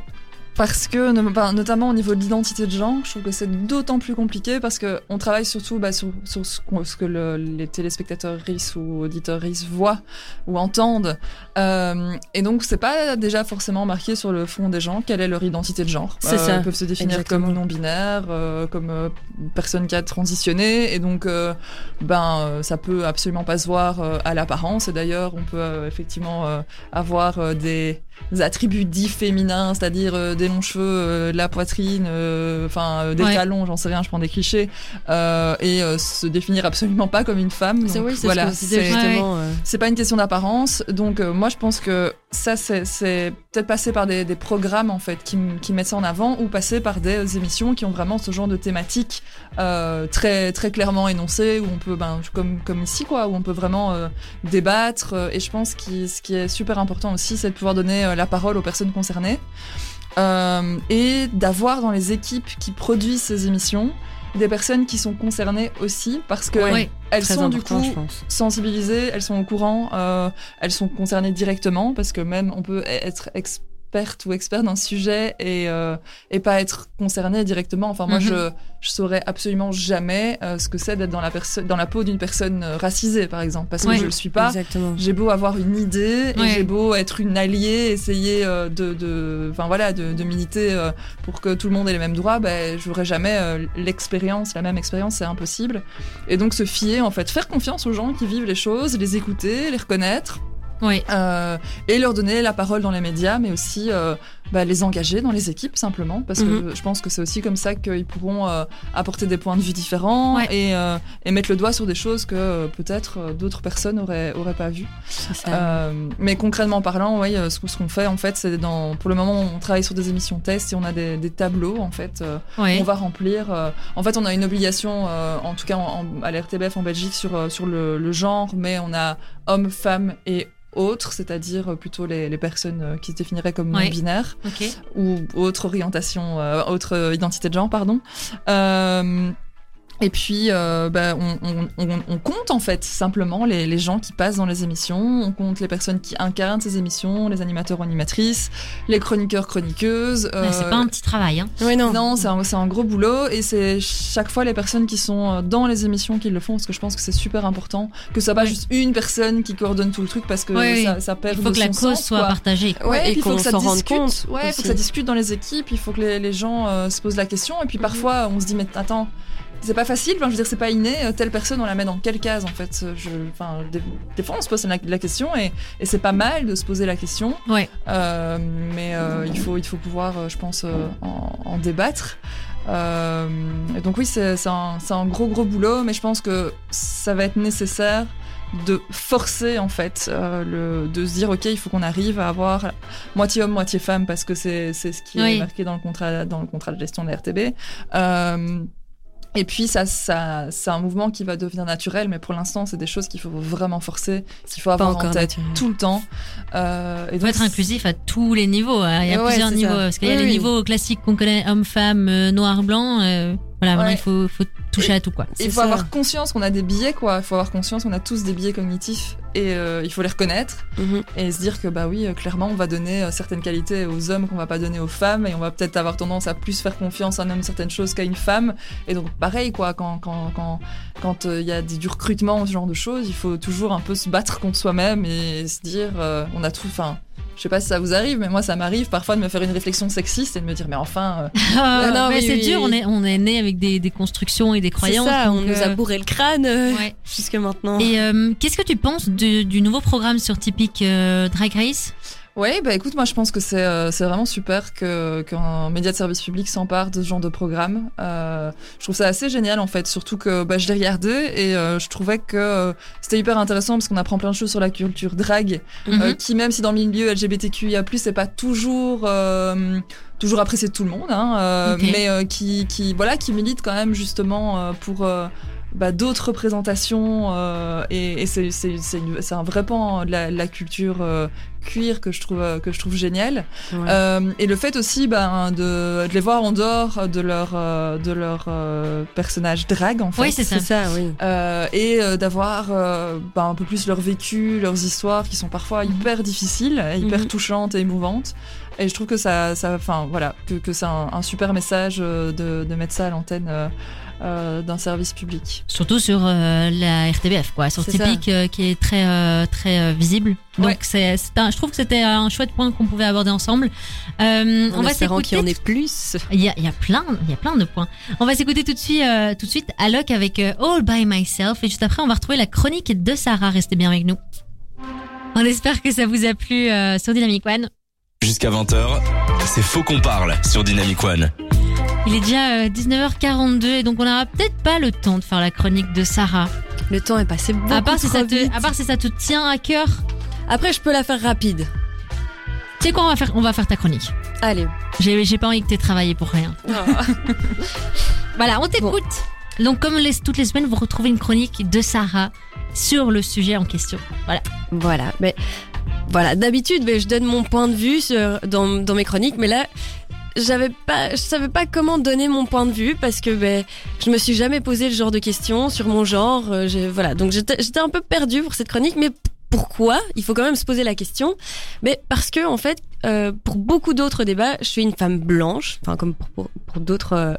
parce que, bah, notamment au niveau de l'identité de genre, je trouve que c'est d'autant plus compliqué parce que on travaille surtout bah, sur, sur ce, que le- les téléspectateurs RIS ou auditeurs RIS voient ou entendent. Euh, et donc, c'est pas déjà forcément marqué sur le fond des gens quelle est leur identité de genre.
C'est ça.
Ils peuvent se définir
Exactement.
comme non-binaire, euh, comme euh, personne qui a transitionné. Et donc, euh, ben, euh, ça peut absolument pas se voir euh, à l'apparence. Et d'ailleurs, on peut euh, effectivement euh, avoir euh, des attributs dits féminins, c'est-à-dire euh, des longs cheveux, euh, de la poitrine, euh, enfin euh, des
Ouais.
talons, j'en sais rien, je prends des clichés, euh, et euh, se définir absolument pas comme une femme.
C'est oui, c'est
voilà, c'est-
euh.
pas une question d'apparence, donc euh, moi je pense que ça c'est peut-être passer par des, des programmes en fait qui, qui mettent ça en avant ou passer par des émissions qui ont vraiment ce genre de thématique euh, très très clairement énoncée où on peut ben comme comme ici quoi où on peut vraiment euh, débattre euh, et je pense que ce qui est super important aussi c'est de pouvoir donner euh, la parole aux personnes concernées euh, et d'avoir dans les équipes qui produisent ces émissions des personnes qui sont concernées aussi parce que
Ouais.
elles sont du coup sensibilisées, elles sont au courant, euh, elles sont concernées directement parce que même on peut e-, être experte ou expert d'un sujet et euh, et pas être concerné directement. Enfin moi
Mhm.
je je saurais absolument jamais euh, ce que c'est d'être dans la personne dans la peau d'une personne euh, racisée par exemple parce que
Ouais.
je le suis pas. J'ai beau avoir une idée et j'ai beau être une alliée, essayer euh, de, de, enfin voilà, de, de militer euh, pour que tout le monde ait les mêmes droits, ben j'aurai jamais euh, l'expérience, la même expérience, c'est impossible. Et donc se fier, en fait, faire confiance aux gens qui vivent les choses, les écouter, les reconnaître
Oui.
euh, et leur donner la parole dans les médias, mais aussi euh, bah, les engager dans les équipes simplement, parce que je pense que c'est aussi comme ça qu'ils pourront euh, apporter des points de vue différents
Ouais.
et, euh, et mettre le doigt sur des choses que euh, peut-être d'autres personnes auraient, auraient pas vues. Euh, mais concrètement parlant, oui, euh, ce, ce qu'on fait en fait, c'est dans, pour le moment, on travaille sur des émissions tests et on a des, des tableaux en fait.
Ouais.
on va remplir. euh, en fait, on a une obligation, euh, en tout cas en, en- à l'RTBF en Belgique, sur, sur le, le genre, mais on a hommes, femmes et autres, c'est-à-dire euh, plutôt les, les personnes euh, qui se définiraient comme
Ouais.
non-binaires
Ok.
ou autre orientation, euh, autre euh, identité de genre, pardon. Euh, et puis, euh, bah, on, on- on- on compte en fait simplement les, les gens qui passent dans les émissions, on compte les personnes qui incarnent ces émissions, les animateurs, animatrices, les chroniqueurs, chroniqueuses.
Ouais, c'est
euh,
pas un petit travail. Hein.
Oui, non.
non, c'est un, gros boulot et c'est chaque fois les personnes qui sont euh, dans les émissions qui le font parce que je pense que c'est super important que ce soit pas
Ouais.
juste une personne qui coordonne tout le truc parce que
Ouais,
ça,
oui.
ça perd
Il faut
de
que la cause
sens,
soit
quoi.
partagée. quoi.
Ouais,
Ouais,
et
il faut
qu'on
que ça
s'en rende
discute.
compte
Ouais, faut que ça discute dans les équipes. Il faut que les, les gens euh, se posent la question. Et puis parfois, on se dit mais attends, c'est pas facile. Enfin, je veux dire, c'est pas inné. Euh, Telle personne, on la met dans quelle case en fait Je, enfin, des, des fois, on se pose la, la question et, et c'est pas mal de se poser la question.
Ouais.
Euh, mais euh, il faut, il faut pouvoir, euh, je pense, euh, en, en débattre. Euh, et donc oui, c'est un, un gros gros boulot, mais je pense que ça va être nécessaire de forcer en fait euh, le, de se dire ok il faut qu'on arrive à avoir moitié homme moitié femme parce que c'est c'est ce qui
Oui.
est marqué dans le contrat dans le contrat de gestion de la RTB euh, et puis ça, ça c'est un mouvement qui va devenir naturel mais pour l'instant c'est des choses qu'il faut vraiment forcer qu'il faut avoir en tête
naturel.
tout le temps euh, et
Il faut
donc,
être inclusif à tous les niveaux. hein. Il y a
Ouais,
plusieurs niveaux.
ça.
Parce qu'il y a
Oui,
les niveaux classiques qu'on connaît, homme, femme, euh, noir, blanc. euh, voilà,
Ouais.
il faut, faut toucher à tout, quoi.
Il faut
ça.
avoir conscience qu'on a des biais, quoi. Il faut avoir conscience qu'on a tous des biais cognitifs et euh, il faut les reconnaître
Mhm.
et se dire que bah oui, euh, clairement, on va donner euh, certaines qualités aux hommes qu'on va pas donner aux femmes et on va peut-être avoir tendance à plus faire confiance à un homme certaines choses qu'à une femme. Et donc pareil, quoi. Quand quand quand quand euh, il y a des, du recrutement, ce genre de choses, il faut toujours un peu se battre contre soi-même et se dire, euh, on a tout. Enfin, je sais pas si ça vous arrive, mais moi ça m'arrive parfois de me faire une réflexion sexiste et de me dire mais enfin. euh, [laughs]
Ah,
non,
mais c'est
oui,
dur,
oui.
on est, on est né avec des, des constructions et des
C'est
croyances.
ça, on nous a
euh,
bourré le crâne euh,
ouais. [laughs]
jusque maintenant.
Et euh, qu'est-ce que tu penses de- du nouveau programme sur Typique euh, Drag Race?
Ouais, bah écoute, moi je pense que c'est euh, c'est vraiment super que qu'un média de service public s'empare de ce genre de programme. Euh, je trouve ça assez génial en fait, surtout que bah, je l'ai regardé et euh, je trouvais que euh, c'était hyper intéressant parce qu'on apprend plein de choses sur la culture drag,
Mhm.
euh, qui même si dans le milieu LGBTQIA+, c'est pas toujours euh, toujours apprécié de tout le monde, hein, euh, mais euh, qui qui voilà qui milite quand même justement euh, pour euh, bah, d'autres représentations euh, et, et c'est c'est c'est une- c'est un vrai pan de la, de la culture euh, cuir que je trouve euh, que je trouve génial
Ouais.
Euh, et le fait aussi ben de, de les voir en dehors de leur euh, de leur euh, personnage drag en fait
Oui, c'est ça.
c'est ça, oui.
Euh, et euh, d'avoir euh, ben, un peu plus leur vécu leurs histoires qui sont parfois
Mhm.
hyper difficiles et hyper
Mhm.
touchantes et émouvantes et je trouve que ça ça enfin voilà que, que c'est un, un super message euh, de, de mettre ça à l'antenne euh, d'un service public
Surtout sur euh, la RTBF, quoi, sur Typique euh, qui est très euh, très euh, visible. Donc
Ouais.
c'est, je trouve que c'était un chouette point qu'on pouvait aborder ensemble. Euh,
En,
on va
espérant qu'il y en
s'écouter.
ait plus.
Il y a, il y a plein, il y a plein de points. On va s'écouter tout de suite, euh, tout de suite, Alok avec euh, All by Myself et juste après on va retrouver la chronique de Sarah. Restez bien avec nous. On espère que ça vous a plu euh, sur Dynamic One.
Jusqu'à 20h, c'est Faux qu'on parle sur Dynamic One.
Il est déjà euh, 19h42 et donc on n'aura peut-être pas le temps de faire la chronique de Sarah.
Le temps est passé beaucoup
À part, si
trop
ça te,
vite.
à part si ça te tient à cœur.
Après, je peux la faire rapide.
Tu sais quoi, on va faire, on va faire ta chronique.
Allez.
J'ai j'ai pas envie que t'aies travaillé pour rien. [laughs] Voilà, on t'écoute. Donc comme les- toutes les semaines, vous retrouvez une chronique de Sarah sur le sujet en question. Voilà.
Voilà, mais voilà. D'habitude, je donne mon point de vue sur, dans, dans mes chroniques, mais là, j'avais pas, je savais pas comment donner mon point de vue parce que ben, je me suis jamais posé le genre de questions sur mon genre. euh, voilà, donc j'étais un peu perdue pour cette chronique, mais pourquoi? Il faut quand même se poser la question. Mais parce que en fait, euh, pour beaucoup d'autres débats, je suis une femme blanche. Enfin, comme pour, d'autres euh,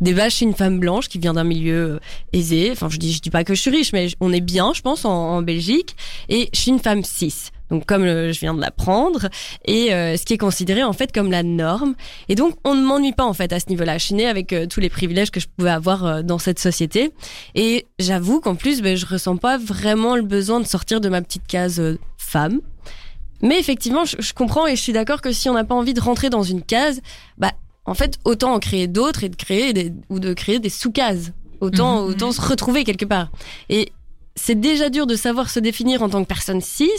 débats, je suis une femme blanche qui vient d'un milieu aisé. Enfin, je dis, je dis pas que je suis riche, mais on est bien, je pense, en, en Belgique. Et je suis une femme cis. Donc, comme euh, je viens de l'apprendre, et euh, ce qui est considéré en fait comme la norme. Et donc, on ne m'ennuie pas en fait à ce niveau-là. Je suis née avec euh, tous les privilèges que je pouvais avoir dans cette société. Et j'avoue qu'en plus, ben, je ressens pas vraiment le besoin de sortir de ma petite case femme. Mais effectivement, je, je comprends et je suis d'accord que si on n'a pas envie de rentrer dans une case, bah, en fait, autant en créer d'autres et de créer des, ou de créer des sous-cases. Autant,
Mhm.
autant se retrouver quelque part. Et c'est déjà dur de savoir se définir en tant que personne cis.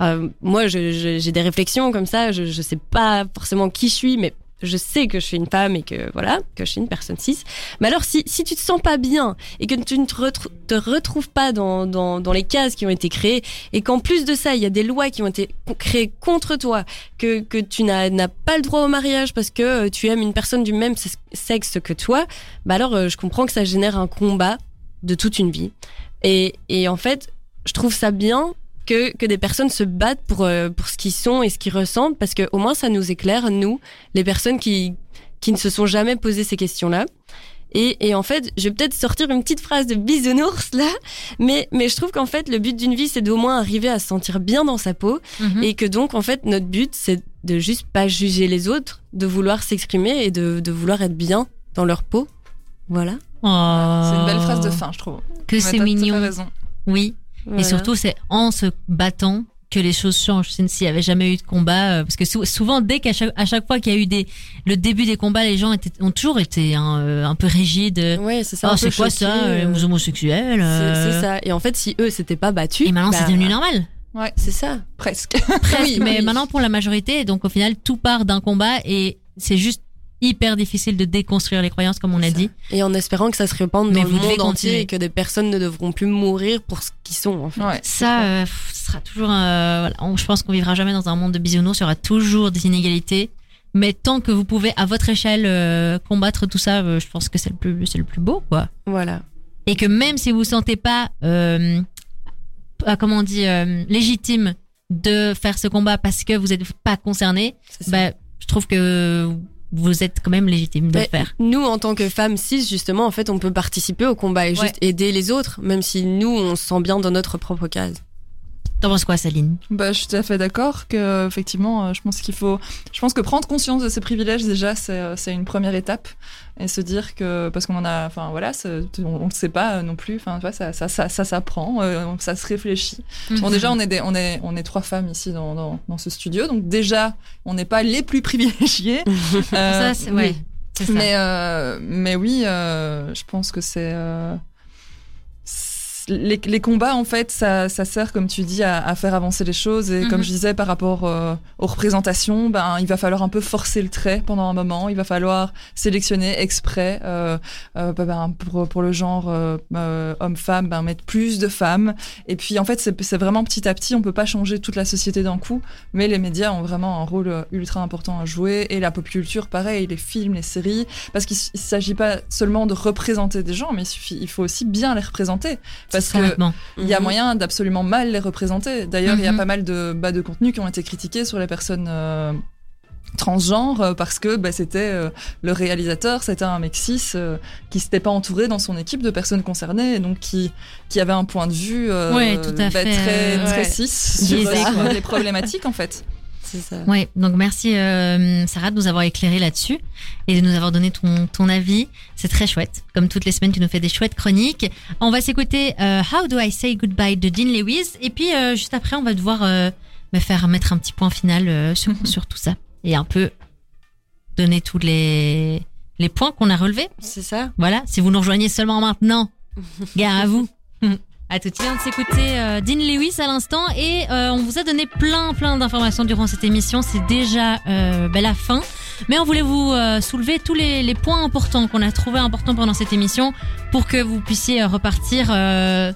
Euh, moi, j'ai des réflexions comme ça. Je, je sais pas forcément qui je suis, mais je sais que je suis une femme et que voilà, que je suis une personne cis. Mais alors, si, si tu te sens pas bien et que tu ne te, retrou- te retrouves pas dans, les cases qui ont été créées et qu'en plus de ça, il y a des lois qui ont été créées contre toi, que, tu n'as pas le droit au mariage parce que euh, tu aimes une personne du même sex- sexe que toi, bah alors euh, je comprends que ça génère un combat de toute une vie. Et, et en fait, je trouve ça bien que, que des personnes se battent pour, euh, pour ce qu'ils sont et ce qu'ils ressentent, parce que au moins ça nous éclaire, nous, les personnes qui, qui ne se sont jamais posé ces questions-là. Et, et en fait, je vais peut-être sortir une petite phrase de bisounours là, mais, mais je trouve qu'en fait, le but d'une vie, c'est d'au moins arriver à se sentir bien dans sa peau,
Mhm.
et que donc, en fait, notre but, c'est de juste pas juger les autres, de vouloir s'exprimer et de, de vouloir être bien dans leur peau. Voilà.
Oh.
C'est une belle phrase de fin, je trouve.
Que
Ouais,
c'est mignon.
raison.
Oui.
Voilà.
Et surtout, c'est en se battant que les choses changent. S'il y avait jamais eu de combat, euh, parce que sou- souvent, dès qu'à chaque, à chaque fois qu'il y a eu des, le début des combats, les gens étaient, ont toujours été hein, euh, un peu rigides.
Ouais, c'est ça.
Oh, c'est quoi ça,
euh,
les homosexuels
C'est
euh,
c'est ça. Et en fait, si eux s'étaient pas battus.
Et maintenant,
bah,
c'est devenu normal.
C'est ça.
Presque.
Presque, [laughs]
Oui,
mais
oui.
maintenant pour la majorité, donc au final, tout part d'un combat et c'est juste hyper difficile de déconstruire les croyances, comme on a dit.
Et en espérant que ça se répande
Mais
dans le monde entier et que des personnes ne devront plus mourir pour ce qu'ils sont. En fait.
Ouais.
Ça, euh, ce sera toujours. euh, voilà, on- je pense qu'on vivra jamais dans un monde de bisounours. Il y aura toujours des inégalités. Mais tant que vous pouvez, à votre échelle, euh, combattre tout ça, euh, je pense que c'est le plus, c'est le plus beau, quoi.
Voilà.
Et que même si vous vous sentez pas, euh, euh, comment on dit, euh, légitime de faire ce combat parce que vous n'êtes pas concerné, bah, je trouve que vous êtes quand même légitime de le faire.
Nous, en tant que femmes cis, justement, en fait, on peut participer au combat et
Ouais.
juste aider les autres, même si nous, on se sent bien dans notre propre case.
T'en penses quoi, Saline
Bah, je suis tout à fait d'accord que effectivement, euh, je pense qu'il faut, je pense que prendre conscience de ses privilèges déjà, c'est euh, une première étape et se dire que parce qu'on en a, enfin voilà, on, le sait pas euh, non plus, enfin ça ça ça, ça s'apprend, ça se réfléchit. Bon déjà, on est des, on est on est trois femmes ici dans dans, dans ce studio, donc déjà, on n'est pas les plus [laughs] privilégiés. Euh,
ça, c'est ouais.
Mais, euh, mais oui, euh, je pense que c'est. Les, les combats, en fait, ça, ça sert, comme tu dis, à, à faire avancer les choses. Et
Mhm.
comme je disais, par rapport euh, aux représentations, ben, il va falloir un peu forcer le trait pendant un moment. Il va falloir sélectionner exprès euh, euh, ben, ben, pour, pour le genre euh, homme-femme, ben, mettre plus de femmes. Et puis, en fait, c'est vraiment petit à petit. On peut pas changer toute la société d'un coup, mais les médias ont vraiment un rôle ultra important à jouer. Et la pop culture, pareil, les films, les séries, parce qu'il s'agit pas seulement de représenter des gens, mais il, suffit, il faut aussi bien les représenter. Parce que il y a
Mhm.
moyen d'absolument mal les représenter. D'ailleurs, il y a
Mhm.
pas mal de bas de contenus qui ont été critiqués sur les personnes euh, transgenres euh, parce que bah, c'était euh, le réalisateur, c'était un mec cis euh, qui s'était pas entouré dans son équipe de personnes concernées et donc qui qui avait un point de vue euh,
Ouais, tout à
bah,
fait,
très
euh,
très
ouais.
cis sur les problématiques en fait.
C'est ça.
Ouais, donc merci euh, Sarah de nous avoir éclairé là-dessus et de nous avoir donné ton, ton avis. C'est très chouette. Comme toutes les semaines, tu nous fais des chouettes chroniques. On va s'écouter euh, How Do I Say Goodbye de Dean Lewis et puis euh, juste après, on va devoir euh, bah, faire mettre un petit point final euh, sur, [laughs] sur tout ça et un peu donner tous les les points qu'on a relevés.
C'est ça.
Voilà, si vous nous rejoignez seulement maintenant, [laughs] gare à vous. [laughs] À tout de suite, on s'écouter euh, Dean Lewis à l'instant et euh, on vous a donné plein plein d'informations durant cette émission. C'est déjà euh, ben, la fin, mais on voulait vous euh, soulever tous les, les points importants qu'on a trouvé importants pendant cette émission pour que vous puissiez euh, repartir euh,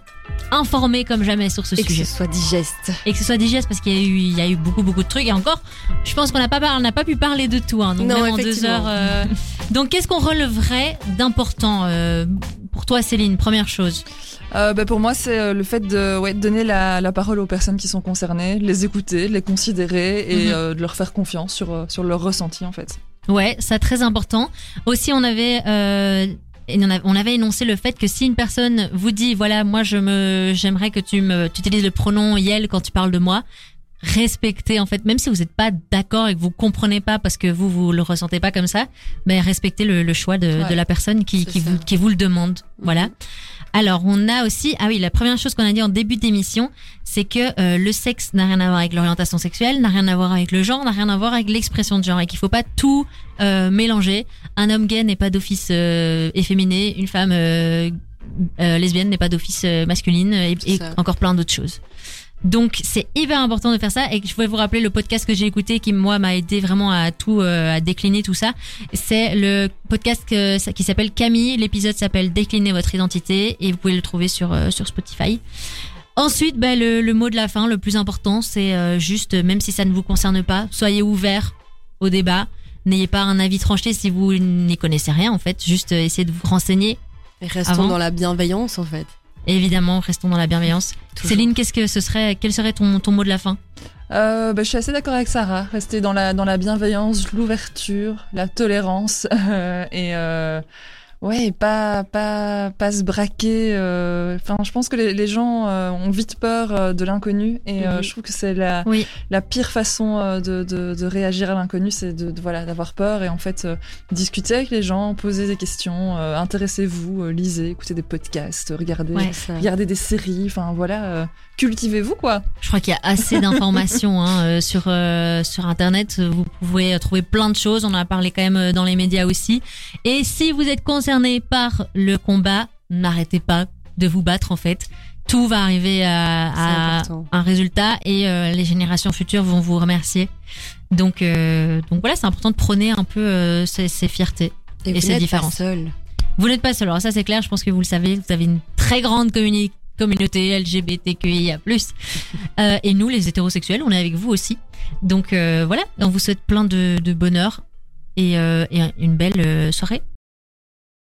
informés comme jamais sur ce
Et que
sujet.
ce soit digeste.
et que ce soit digeste parce qu'il y a eu il y a eu beaucoup beaucoup de trucs. Et encore je pense qu'on n'a pas on n'a pas pu parler de tout hein, donc
Non,
même en deux heures euh, [laughs] donc qu'est-ce qu'on releverait d'important euh, pour toi Céline première chose
Euh, bah, pour moi, c'est euh, le fait de, ouais, de donner la, la parole aux personnes qui sont concernées, les écouter, les considérer et
Mhm.
euh, de leur faire confiance sur, sur leur ressenti en fait.
ouais ça très important aussi on avait euh, on avait énoncé le fait que si une personne vous dit voilà moi je me j'aimerais que tu me tu utilises le pronom yel quand tu parles de moi respectez en fait même si vous n'êtes pas d'accord et que vous comprenez pas parce que vous vous le ressentez pas comme ça mais respectez le, le choix de,
Ouais.
de la personne qui, qui vous qui vous le demande. Voilà.
Mhm.
alors on a aussi ah oui la première chose qu'on a dit en début d'émission c'est que euh, le sexe n'a rien à voir avec l'orientation sexuelle n'a rien à voir avec le genre n'a rien à voir avec l'expression de genre et qu'il faut pas tout euh, mélanger. Un homme gay n'est pas d'office euh, efféminé. Une femme euh, euh, lesbienne n'est pas d'office euh, masculine et, encore plein d'autres choses donc c'est hyper important de faire ça et je voulais vous rappeler le podcast que j'ai écouté qui moi m'a aidé vraiment à tout euh, à décliner tout ça. C'est le podcast que- qui s'appelle Camille. L'épisode s'appelle Décliner votre identité et vous pouvez le trouver sur euh, sur Spotify. Ensuite, bah, le, le mot de la fin, le plus important, c'est euh, juste, même si ça ne vous concerne pas, soyez ouverts au débat. N'ayez pas un avis tranché si vous n'y connaissez rien en fait. Juste euh, essayez de vous renseigner.
Et restons
Avant.
dans la bienveillance en fait.
Et évidemment, restons dans la bienveillance.
Toujours.
Céline, qu'est-ce que ce serait Quel serait ton ton mot de la fin?
Euh, bah, je suis assez d'accord avec Sarah. Rester dans la, dans la bienveillance, l'ouverture, la tolérance [laughs] euh, et euh, ouais, et pas pas pas se braquer. euh, Enfin, je pense que les, les gens euh, ont vite peur euh, de l'inconnu et euh,
Mhm.
je trouve que c'est la
Oui.
la pire façon de, de, de réagir à l'inconnu, c'est de, de- voilà d'avoir peur et en fait euh, discuter avec les gens, poser des questions, euh, intéressez-vous, lisez, écoutez des podcasts, regardez
Ouais.
Regardez des séries. Enfin voilà, cultivez-vous quoi.
Je crois qu'il y a assez d'informations hein, euh, sur euh, sur internet. Vous pouvez trouver plein de choses. On en a parlé quand même euh, dans les médias aussi. Et si vous êtes concerné par le combat, n'arrêtez pas de vous battre en fait. Tout va arriver à, un résultat et euh, les générations futures vont vous remercier. Donc euh, donc voilà, c'est important de prôner un peu euh, ces, ces fiertés.
Et,
Et
vous
c'est
n'êtes
différent.
pas seul.
Vous n'êtes pas seul. Alors ça c'est clair. Je pense que vous le savez. Vous avez une très grande communi- communauté LGBTQIA+. Euh, et nous, les hétérosexuels, on est avec vous aussi. Donc euh, voilà, on vous souhaite plein de, bonheur et, euh, et une belle euh, soirée.